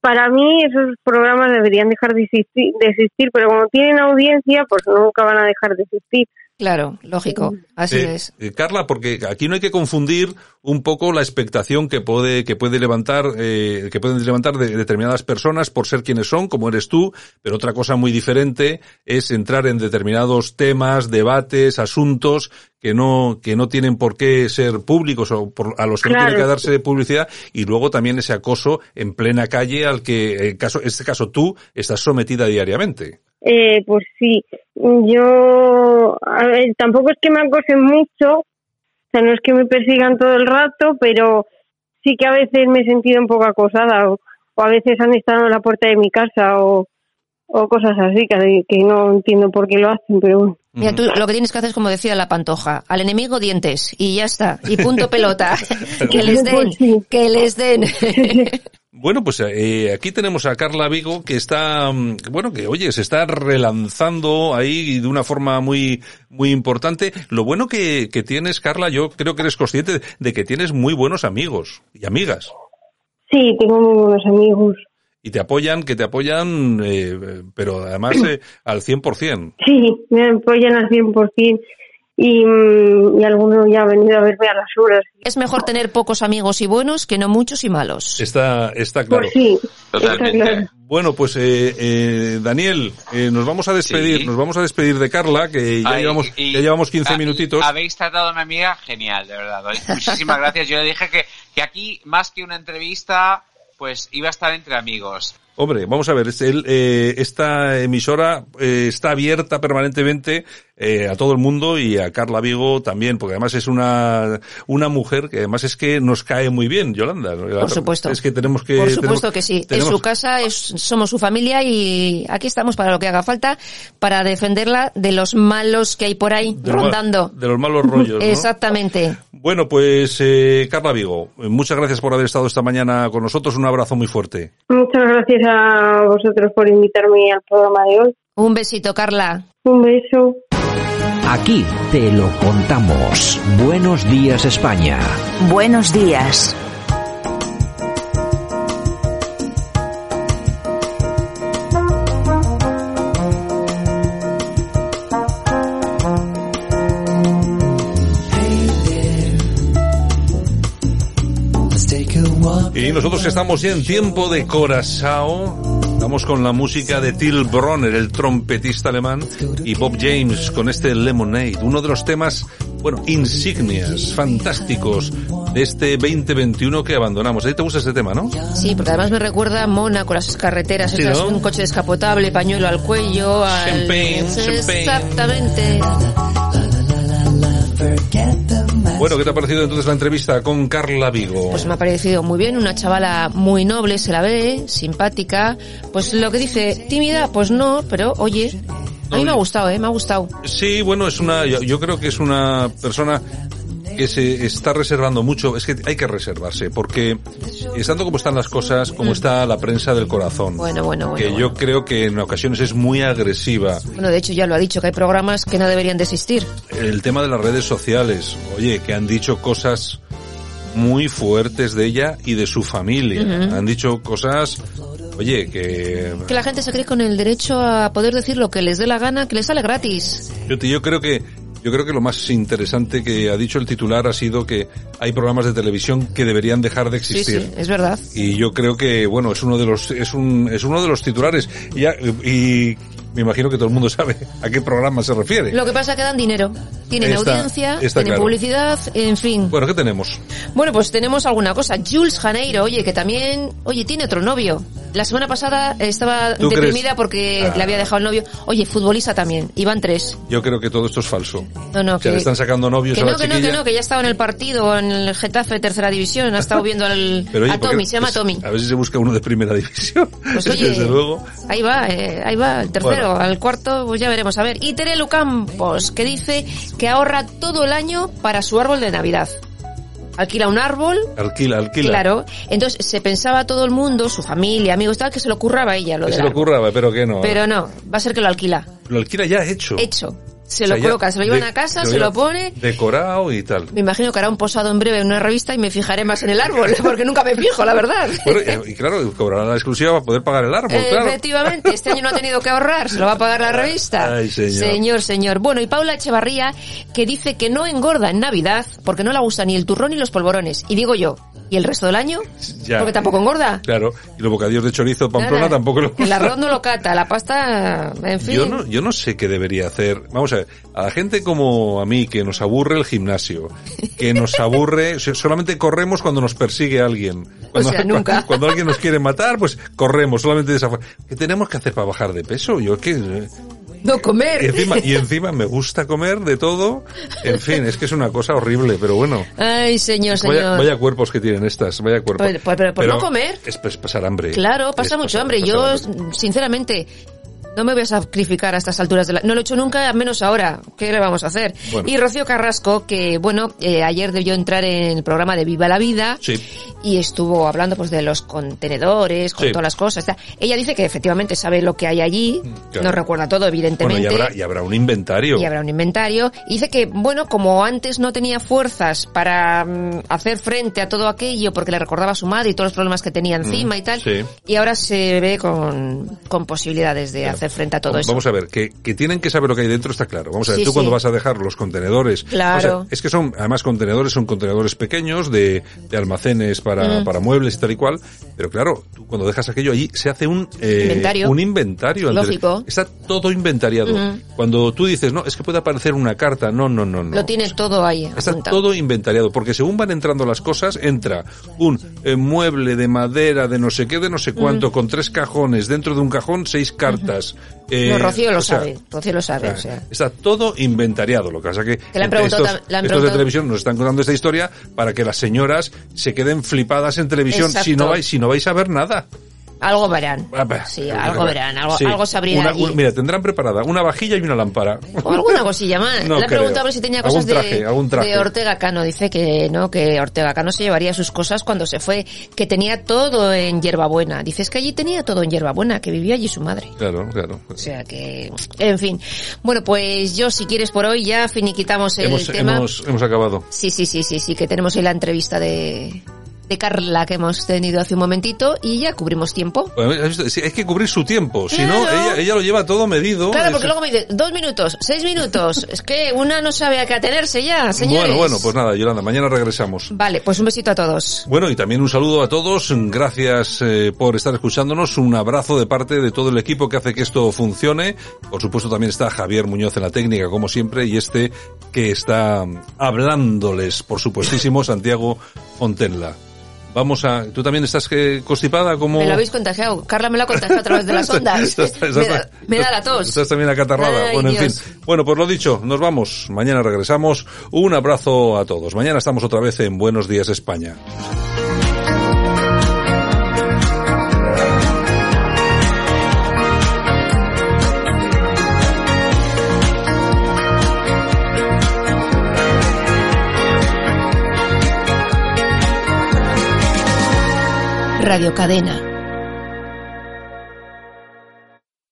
Speaker 17: para mí esos programas deberían dejar de existir, de existir pero como tienen audiencia, pues nunca van a dejar de existir.
Speaker 15: Claro, lógico, así
Speaker 4: Eh,
Speaker 15: es.
Speaker 4: eh, Carla, porque aquí no hay que confundir un poco la expectación que puede que puede levantar eh, que pueden levantar de determinadas personas por ser quienes son, como eres tú, pero otra cosa muy diferente es entrar en determinados temas, debates, asuntos que no que no tienen por qué ser públicos o por- a los que no tiene que darse publicidad y luego también ese acoso en plena calle al que en caso en este caso tú estás sometida diariamente.
Speaker 17: Eh, pues sí, yo a ver, tampoco es que me acosen mucho, o sea, no es que me persigan todo el rato, pero sí que a veces me he sentido un poco acosada o, o a veces han estado en la puerta de mi casa o, o cosas así que, que no entiendo por qué lo hacen, pero bueno.
Speaker 15: Mira, tú lo que tienes que hacer es como decía la pantoja, al enemigo dientes y ya está, y punto pelota, que les den, que les den.
Speaker 4: Bueno, pues eh, aquí tenemos a Carla Vigo que está, mm, bueno, que oye, se está relanzando ahí de una forma muy, muy importante. Lo bueno que, que tienes, Carla, yo creo que eres consciente de que tienes muy buenos amigos y amigas.
Speaker 17: Sí, tengo muy buenos amigos.
Speaker 4: Y te apoyan, que te apoyan, eh, pero además eh, al 100%.
Speaker 17: Sí, me apoyan al 100% y, mm, y alguno ya ha venido a verme a las horas.
Speaker 15: Es mejor tener pocos amigos y buenos que no muchos y malos.
Speaker 4: Está, está claro.
Speaker 17: Pues sí,
Speaker 16: Totalmente.
Speaker 17: está claro.
Speaker 4: Bueno, pues eh, eh, Daniel, eh, nos vamos a despedir,
Speaker 16: Sí.
Speaker 4: nos vamos a despedir de Carla, que ya
Speaker 16: Ay,
Speaker 4: llevamos,
Speaker 16: y-
Speaker 4: ya llevamos 15
Speaker 16: ah,
Speaker 4: minutitos.
Speaker 16: Habéis tratado a mi amiga genial, de verdad. Muchísimas gracias. Yo le dije que, que aquí, más que una entrevista, pues iba a estar entre amigos.
Speaker 4: Hombre, vamos a ver, es el, eh, esta emisora eh, está abierta permanentemente eh, a todo el mundo y a Carla Vigo también, porque además es una, una mujer que además es que nos cae muy bien, Yolanda.
Speaker 15: Por supuesto.
Speaker 4: Es que tenemos que...
Speaker 15: Por supuesto
Speaker 4: tenemos-
Speaker 15: que sí. Es
Speaker 4: tenemos-
Speaker 15: su casa, es, somos su familia y aquí estamos para lo que haga falta, para defenderla de los malos que hay por ahí
Speaker 4: de
Speaker 15: rondando.
Speaker 4: De los malos rollos, ¿no?
Speaker 15: Exactamente.
Speaker 4: Bueno, pues eh, Carla Vigo, muchas gracias por haber estado esta mañana con nosotros. Un abrazo muy fuerte.
Speaker 17: Muchas gracias a vosotros por invitarme al programa de hoy.
Speaker 15: Un besito, Carla.
Speaker 17: Un beso.
Speaker 7: Aquí te lo contamos. Buenos días España.
Speaker 8: Buenos días.
Speaker 4: Y nosotros estamos ya en tiempo de Corazao, estamos con la música de Till Bronner, el trompetista alemán, y Bob James con este Lemonade, uno de los temas, bueno, insignias, fantásticos de este 2021 que abandonamos. ¿A ti te gusta este tema, no?
Speaker 15: Sí, porque además me recuerda a Mónaco, las carreteras,
Speaker 4: Sí, ¿no?
Speaker 15: un coche descapotable, pañuelo al cuello, al...
Speaker 4: Champagne, champagne.
Speaker 15: Exactamente.
Speaker 4: Bueno, ¿qué te ha parecido entonces la entrevista con Carla Vigo?
Speaker 15: Pues me ha parecido muy bien, una chavala muy noble, se la ve, simpática. Pues lo que dice, tímida, pues no, pero oye, a mí me ha gustado, ¿eh? Me ha gustado.
Speaker 4: Sí, bueno, es una, yo, yo creo que es una persona que se está reservando mucho, es que hay que reservarse, porque estando como están las cosas, como está la prensa del corazón,
Speaker 15: Mm. Bueno, bueno, bueno.
Speaker 4: que
Speaker 15: bueno.
Speaker 4: yo creo que en ocasiones es muy agresiva,
Speaker 15: Bueno, de hecho ya lo ha dicho, que hay programas que no deberían de existir.
Speaker 4: el tema de las redes sociales, oye, que han dicho cosas muy fuertes de ella y de su familia, han dicho cosas, oye, que
Speaker 15: Que la gente se cree con el derecho a poder decir lo que les dé la gana, que les sale gratis.
Speaker 4: Yo, yo creo que yo creo que lo más interesante que ha dicho el titular ha sido que hay programas de televisión que deberían dejar de existir.
Speaker 15: sí, es verdad.
Speaker 4: Y yo creo que bueno es uno de los es un es uno de los titulares y, y me imagino que todo el mundo sabe a qué programa se refiere.
Speaker 15: Lo que pasa es que dan dinero. Tienen
Speaker 4: Está-
Speaker 15: audiencia,
Speaker 4: está
Speaker 15: tienen
Speaker 4: claro.
Speaker 15: publicidad, en fin.
Speaker 4: Bueno, ¿qué tenemos?
Speaker 15: Bueno, pues tenemos alguna cosa. Jules Janeiro, oye, que también, oye, tiene otro novio. La semana pasada estaba
Speaker 4: ¿Tú
Speaker 15: deprimida
Speaker 4: crees?
Speaker 15: porque
Speaker 4: Ah.
Speaker 15: le había dejado el novio. Oye, futbolista también. Iban tres.
Speaker 4: Yo creo que todo esto es falso.
Speaker 15: No, no,
Speaker 4: O sea,
Speaker 15: que-
Speaker 4: le están sacando novios
Speaker 15: Que
Speaker 4: a la
Speaker 15: no, que no, que no, que ya estaba en el partido, en el Getafe tercera división. Ha estado viendo al,
Speaker 4: Pero oye,
Speaker 15: a
Speaker 4: ¿por qué-
Speaker 15: Tommy, se llama Tommy.
Speaker 4: A ver si se busca uno de primera división.
Speaker 15: Pues oye,
Speaker 4: desde luego.
Speaker 15: ahí va, eh, ahí va, el tercero,
Speaker 4: Bueno.
Speaker 15: Al cuarto, pues ya veremos. A ver, y Terelu Campos, que dice que ahorra todo el año para su árbol de Navidad. Alquila un árbol,
Speaker 4: Alquila, alquila.
Speaker 15: claro. Entonces se pensaba todo el mundo, su familia, amigos, tal, que se lo ocurraba a ella lo
Speaker 4: Que
Speaker 15: del
Speaker 4: se le
Speaker 15: árbol.
Speaker 4: ocurra, pero que no.
Speaker 15: Pero no, va a ser que lo alquila.
Speaker 4: Lo alquila ya hecho.
Speaker 15: Hecho. Se
Speaker 4: O sea,
Speaker 15: lo coloca, se lo llevan
Speaker 4: de-
Speaker 15: a casa,
Speaker 4: se lo
Speaker 15: pone.
Speaker 4: Decorado y tal.
Speaker 15: Me imagino que hará un posado en breve en una revista y me fijaré más en el árbol, porque nunca me fijo, la verdad.
Speaker 4: Bueno, y, y claro, cobrará la exclusiva para poder pagar el árbol, claro.
Speaker 15: Efectivamente, este año no ha tenido que ahorrar, se lo va a pagar la revista.
Speaker 4: Ay, señor.
Speaker 15: Señor, señor. Bueno, y Paula Echevarría, que dice que no engorda en Navidad porque no le gusta ni el turrón ni los polvorones. Y digo yo, ¿y el resto del año?
Speaker 4: Ya.
Speaker 15: Porque tampoco engorda.
Speaker 4: Claro, y los bocadillos de chorizo Pamplona
Speaker 15: Nada.
Speaker 4: tampoco lo...
Speaker 15: El arroz no lo cata, la pasta, en fin.
Speaker 4: Yo no, yo no sé qué debería hacer. Vamos a ver, a la gente como a mí, que nos aburre el gimnasio, que nos aburre, o solamente corremos cuando nos persigue alguien. Cuando,
Speaker 15: sea, nunca.
Speaker 4: Cuando alguien nos quiere matar, pues corremos, solamente de esa forma. ¿Qué tenemos que hacer para bajar de peso? Yo es que...
Speaker 15: No comer.
Speaker 4: Y encima, y encima me gusta comer de todo. En fin, es que es una cosa horrible, pero bueno.
Speaker 15: Ay, señor, señor.
Speaker 4: Vaya, vaya cuerpos que tienen estas, vaya cuerpos.
Speaker 15: Pues- pues- pero por no comer.
Speaker 4: Es, pues, pasar hambre.
Speaker 15: Claro, pasa
Speaker 4: Es
Speaker 15: mucho
Speaker 4: pasar-
Speaker 15: hambre.
Speaker 4: pasar
Speaker 15: Yo,
Speaker 4: hambre.
Speaker 15: sinceramente, no me voy a sacrificar a estas alturas de la... No lo he hecho nunca, menos ahora. ¿Qué le vamos a hacer?
Speaker 4: Bueno.
Speaker 15: Y Rocío Carrasco, que, bueno, eh, ayer debió entrar en el programa de Viva la Vida
Speaker 4: Sí.
Speaker 15: y estuvo hablando pues de los contenedores, con
Speaker 4: Sí.
Speaker 15: todas las cosas. tal. Ella dice que efectivamente sabe lo que hay allí,
Speaker 4: claro.
Speaker 15: no recuerda todo,
Speaker 4: Bueno,
Speaker 15: evidentemente.
Speaker 4: y habrá, y habrá un inventario.
Speaker 15: Y habrá un inventario. Y dice que, bueno, como antes no tenía fuerzas para mm, hacer frente a todo aquello porque le recordaba a su madre y todos los problemas que tenía encima y tal,
Speaker 4: sí.
Speaker 15: y ahora se ve con, con posibilidades de hacer hacer frente a todo eso.
Speaker 4: Vamos a ver, que, que tienen que saber lo que hay dentro está claro. Vamos a ver,
Speaker 15: Sí,
Speaker 4: tú cuando vas a dejar los contenedores,
Speaker 15: Claro.
Speaker 4: o sea, es que son, además contenedores son contenedores pequeños de, de almacenes para,
Speaker 15: Mm.
Speaker 4: para muebles y tal y cual, pero claro, tú cuando dejas aquello allí se hace un eh,
Speaker 15: Inventario.
Speaker 4: un inventario.
Speaker 15: Lógico.
Speaker 4: Está todo inventariado.
Speaker 15: Ujú.
Speaker 4: Cuando tú dices, no, es que puede aparecer una carta, no, no, no, no.
Speaker 15: Lo tiene todo ahí.
Speaker 4: Está
Speaker 15: apuntado.
Speaker 4: todo inventariado, porque según van entrando las cosas, entra un eh, mueble de madera de no sé qué, de no sé cuánto,
Speaker 15: Mm.
Speaker 4: con tres cajones, dentro de un cajón seis cartas. Eh,
Speaker 15: no, Rocío lo
Speaker 4: o sea,
Speaker 15: sabe. Rocío lo sabe.
Speaker 4: o
Speaker 15: o
Speaker 4: sea,
Speaker 15: sea.
Speaker 4: Está todo inventariado, lo que pasa que
Speaker 15: Que
Speaker 4: estos, de televisión nos están contando esta historia para que las señoras se queden flipadas en televisión si no vais si no vais a ver nada.
Speaker 15: Algo verán.
Speaker 4: Ah, bah,
Speaker 15: Sí,
Speaker 4: eh,
Speaker 15: algo
Speaker 4: eh,
Speaker 15: verán. Algo,
Speaker 4: sí.
Speaker 15: algo
Speaker 4: Una-
Speaker 15: allí.
Speaker 4: un- mira, tendrán preparada una vajilla y una lámpara.
Speaker 15: O alguna cosilla más.
Speaker 4: No
Speaker 15: Le preguntado si tenía cosas
Speaker 4: traje,
Speaker 15: de,
Speaker 4: algún traje.
Speaker 15: de Ortega Cano. Dice que no, que Ortega Cano se llevaría sus cosas cuando se fue, que tenía todo en hierbabuena. Dice es que allí tenía todo en hierbabuena, que vivía allí su madre.
Speaker 4: Claro, claro.
Speaker 15: O sea que, en fin. Bueno, pues yo, si quieres por hoy, ya finiquitamos el
Speaker 4: Hemos,
Speaker 15: tema.
Speaker 4: hemos, hemos acabado.
Speaker 15: Sí, sí, sí, sí, sí, que tenemos ahí la entrevista de, de Carla que hemos tenido hace un momentito y ya cubrimos tiempo.
Speaker 4: Sí, hay que cubrir su tiempo, si no,
Speaker 15: Claro.
Speaker 4: ella, ella lo lleva todo medido.
Speaker 15: Claro,
Speaker 4: Es-
Speaker 15: porque luego me dice, dos minutos, seis minutos. es que una no sabe a qué atenerse ya, señores.
Speaker 4: Bueno, bueno, pues nada, Yolanda, mañana regresamos.
Speaker 15: Vale, pues un besito a todos.
Speaker 4: Bueno, y también un saludo a todos. Gracias eh, por estar escuchándonos. Un abrazo de parte de todo el equipo que hace que esto funcione. Por supuesto, también está Javier Muñoz en la técnica, como siempre, y este que está hablándoles, por supuestísimo, Santiago Fontenla. Vamos a... ¿Tú también estás eh, constipada? como
Speaker 15: Me lo habéis contagiado. Carla me lo ha contagiado a través de las ondas. Me, da, me da la tos.
Speaker 4: Estás también acatarrada.
Speaker 15: Ay,
Speaker 4: bueno, en fin. Bueno, pues lo dicho, nos vamos. Mañana regresamos. Un abrazo a todos. Mañana estamos otra vez en Buenos Días España.
Speaker 15: Radio Cadena.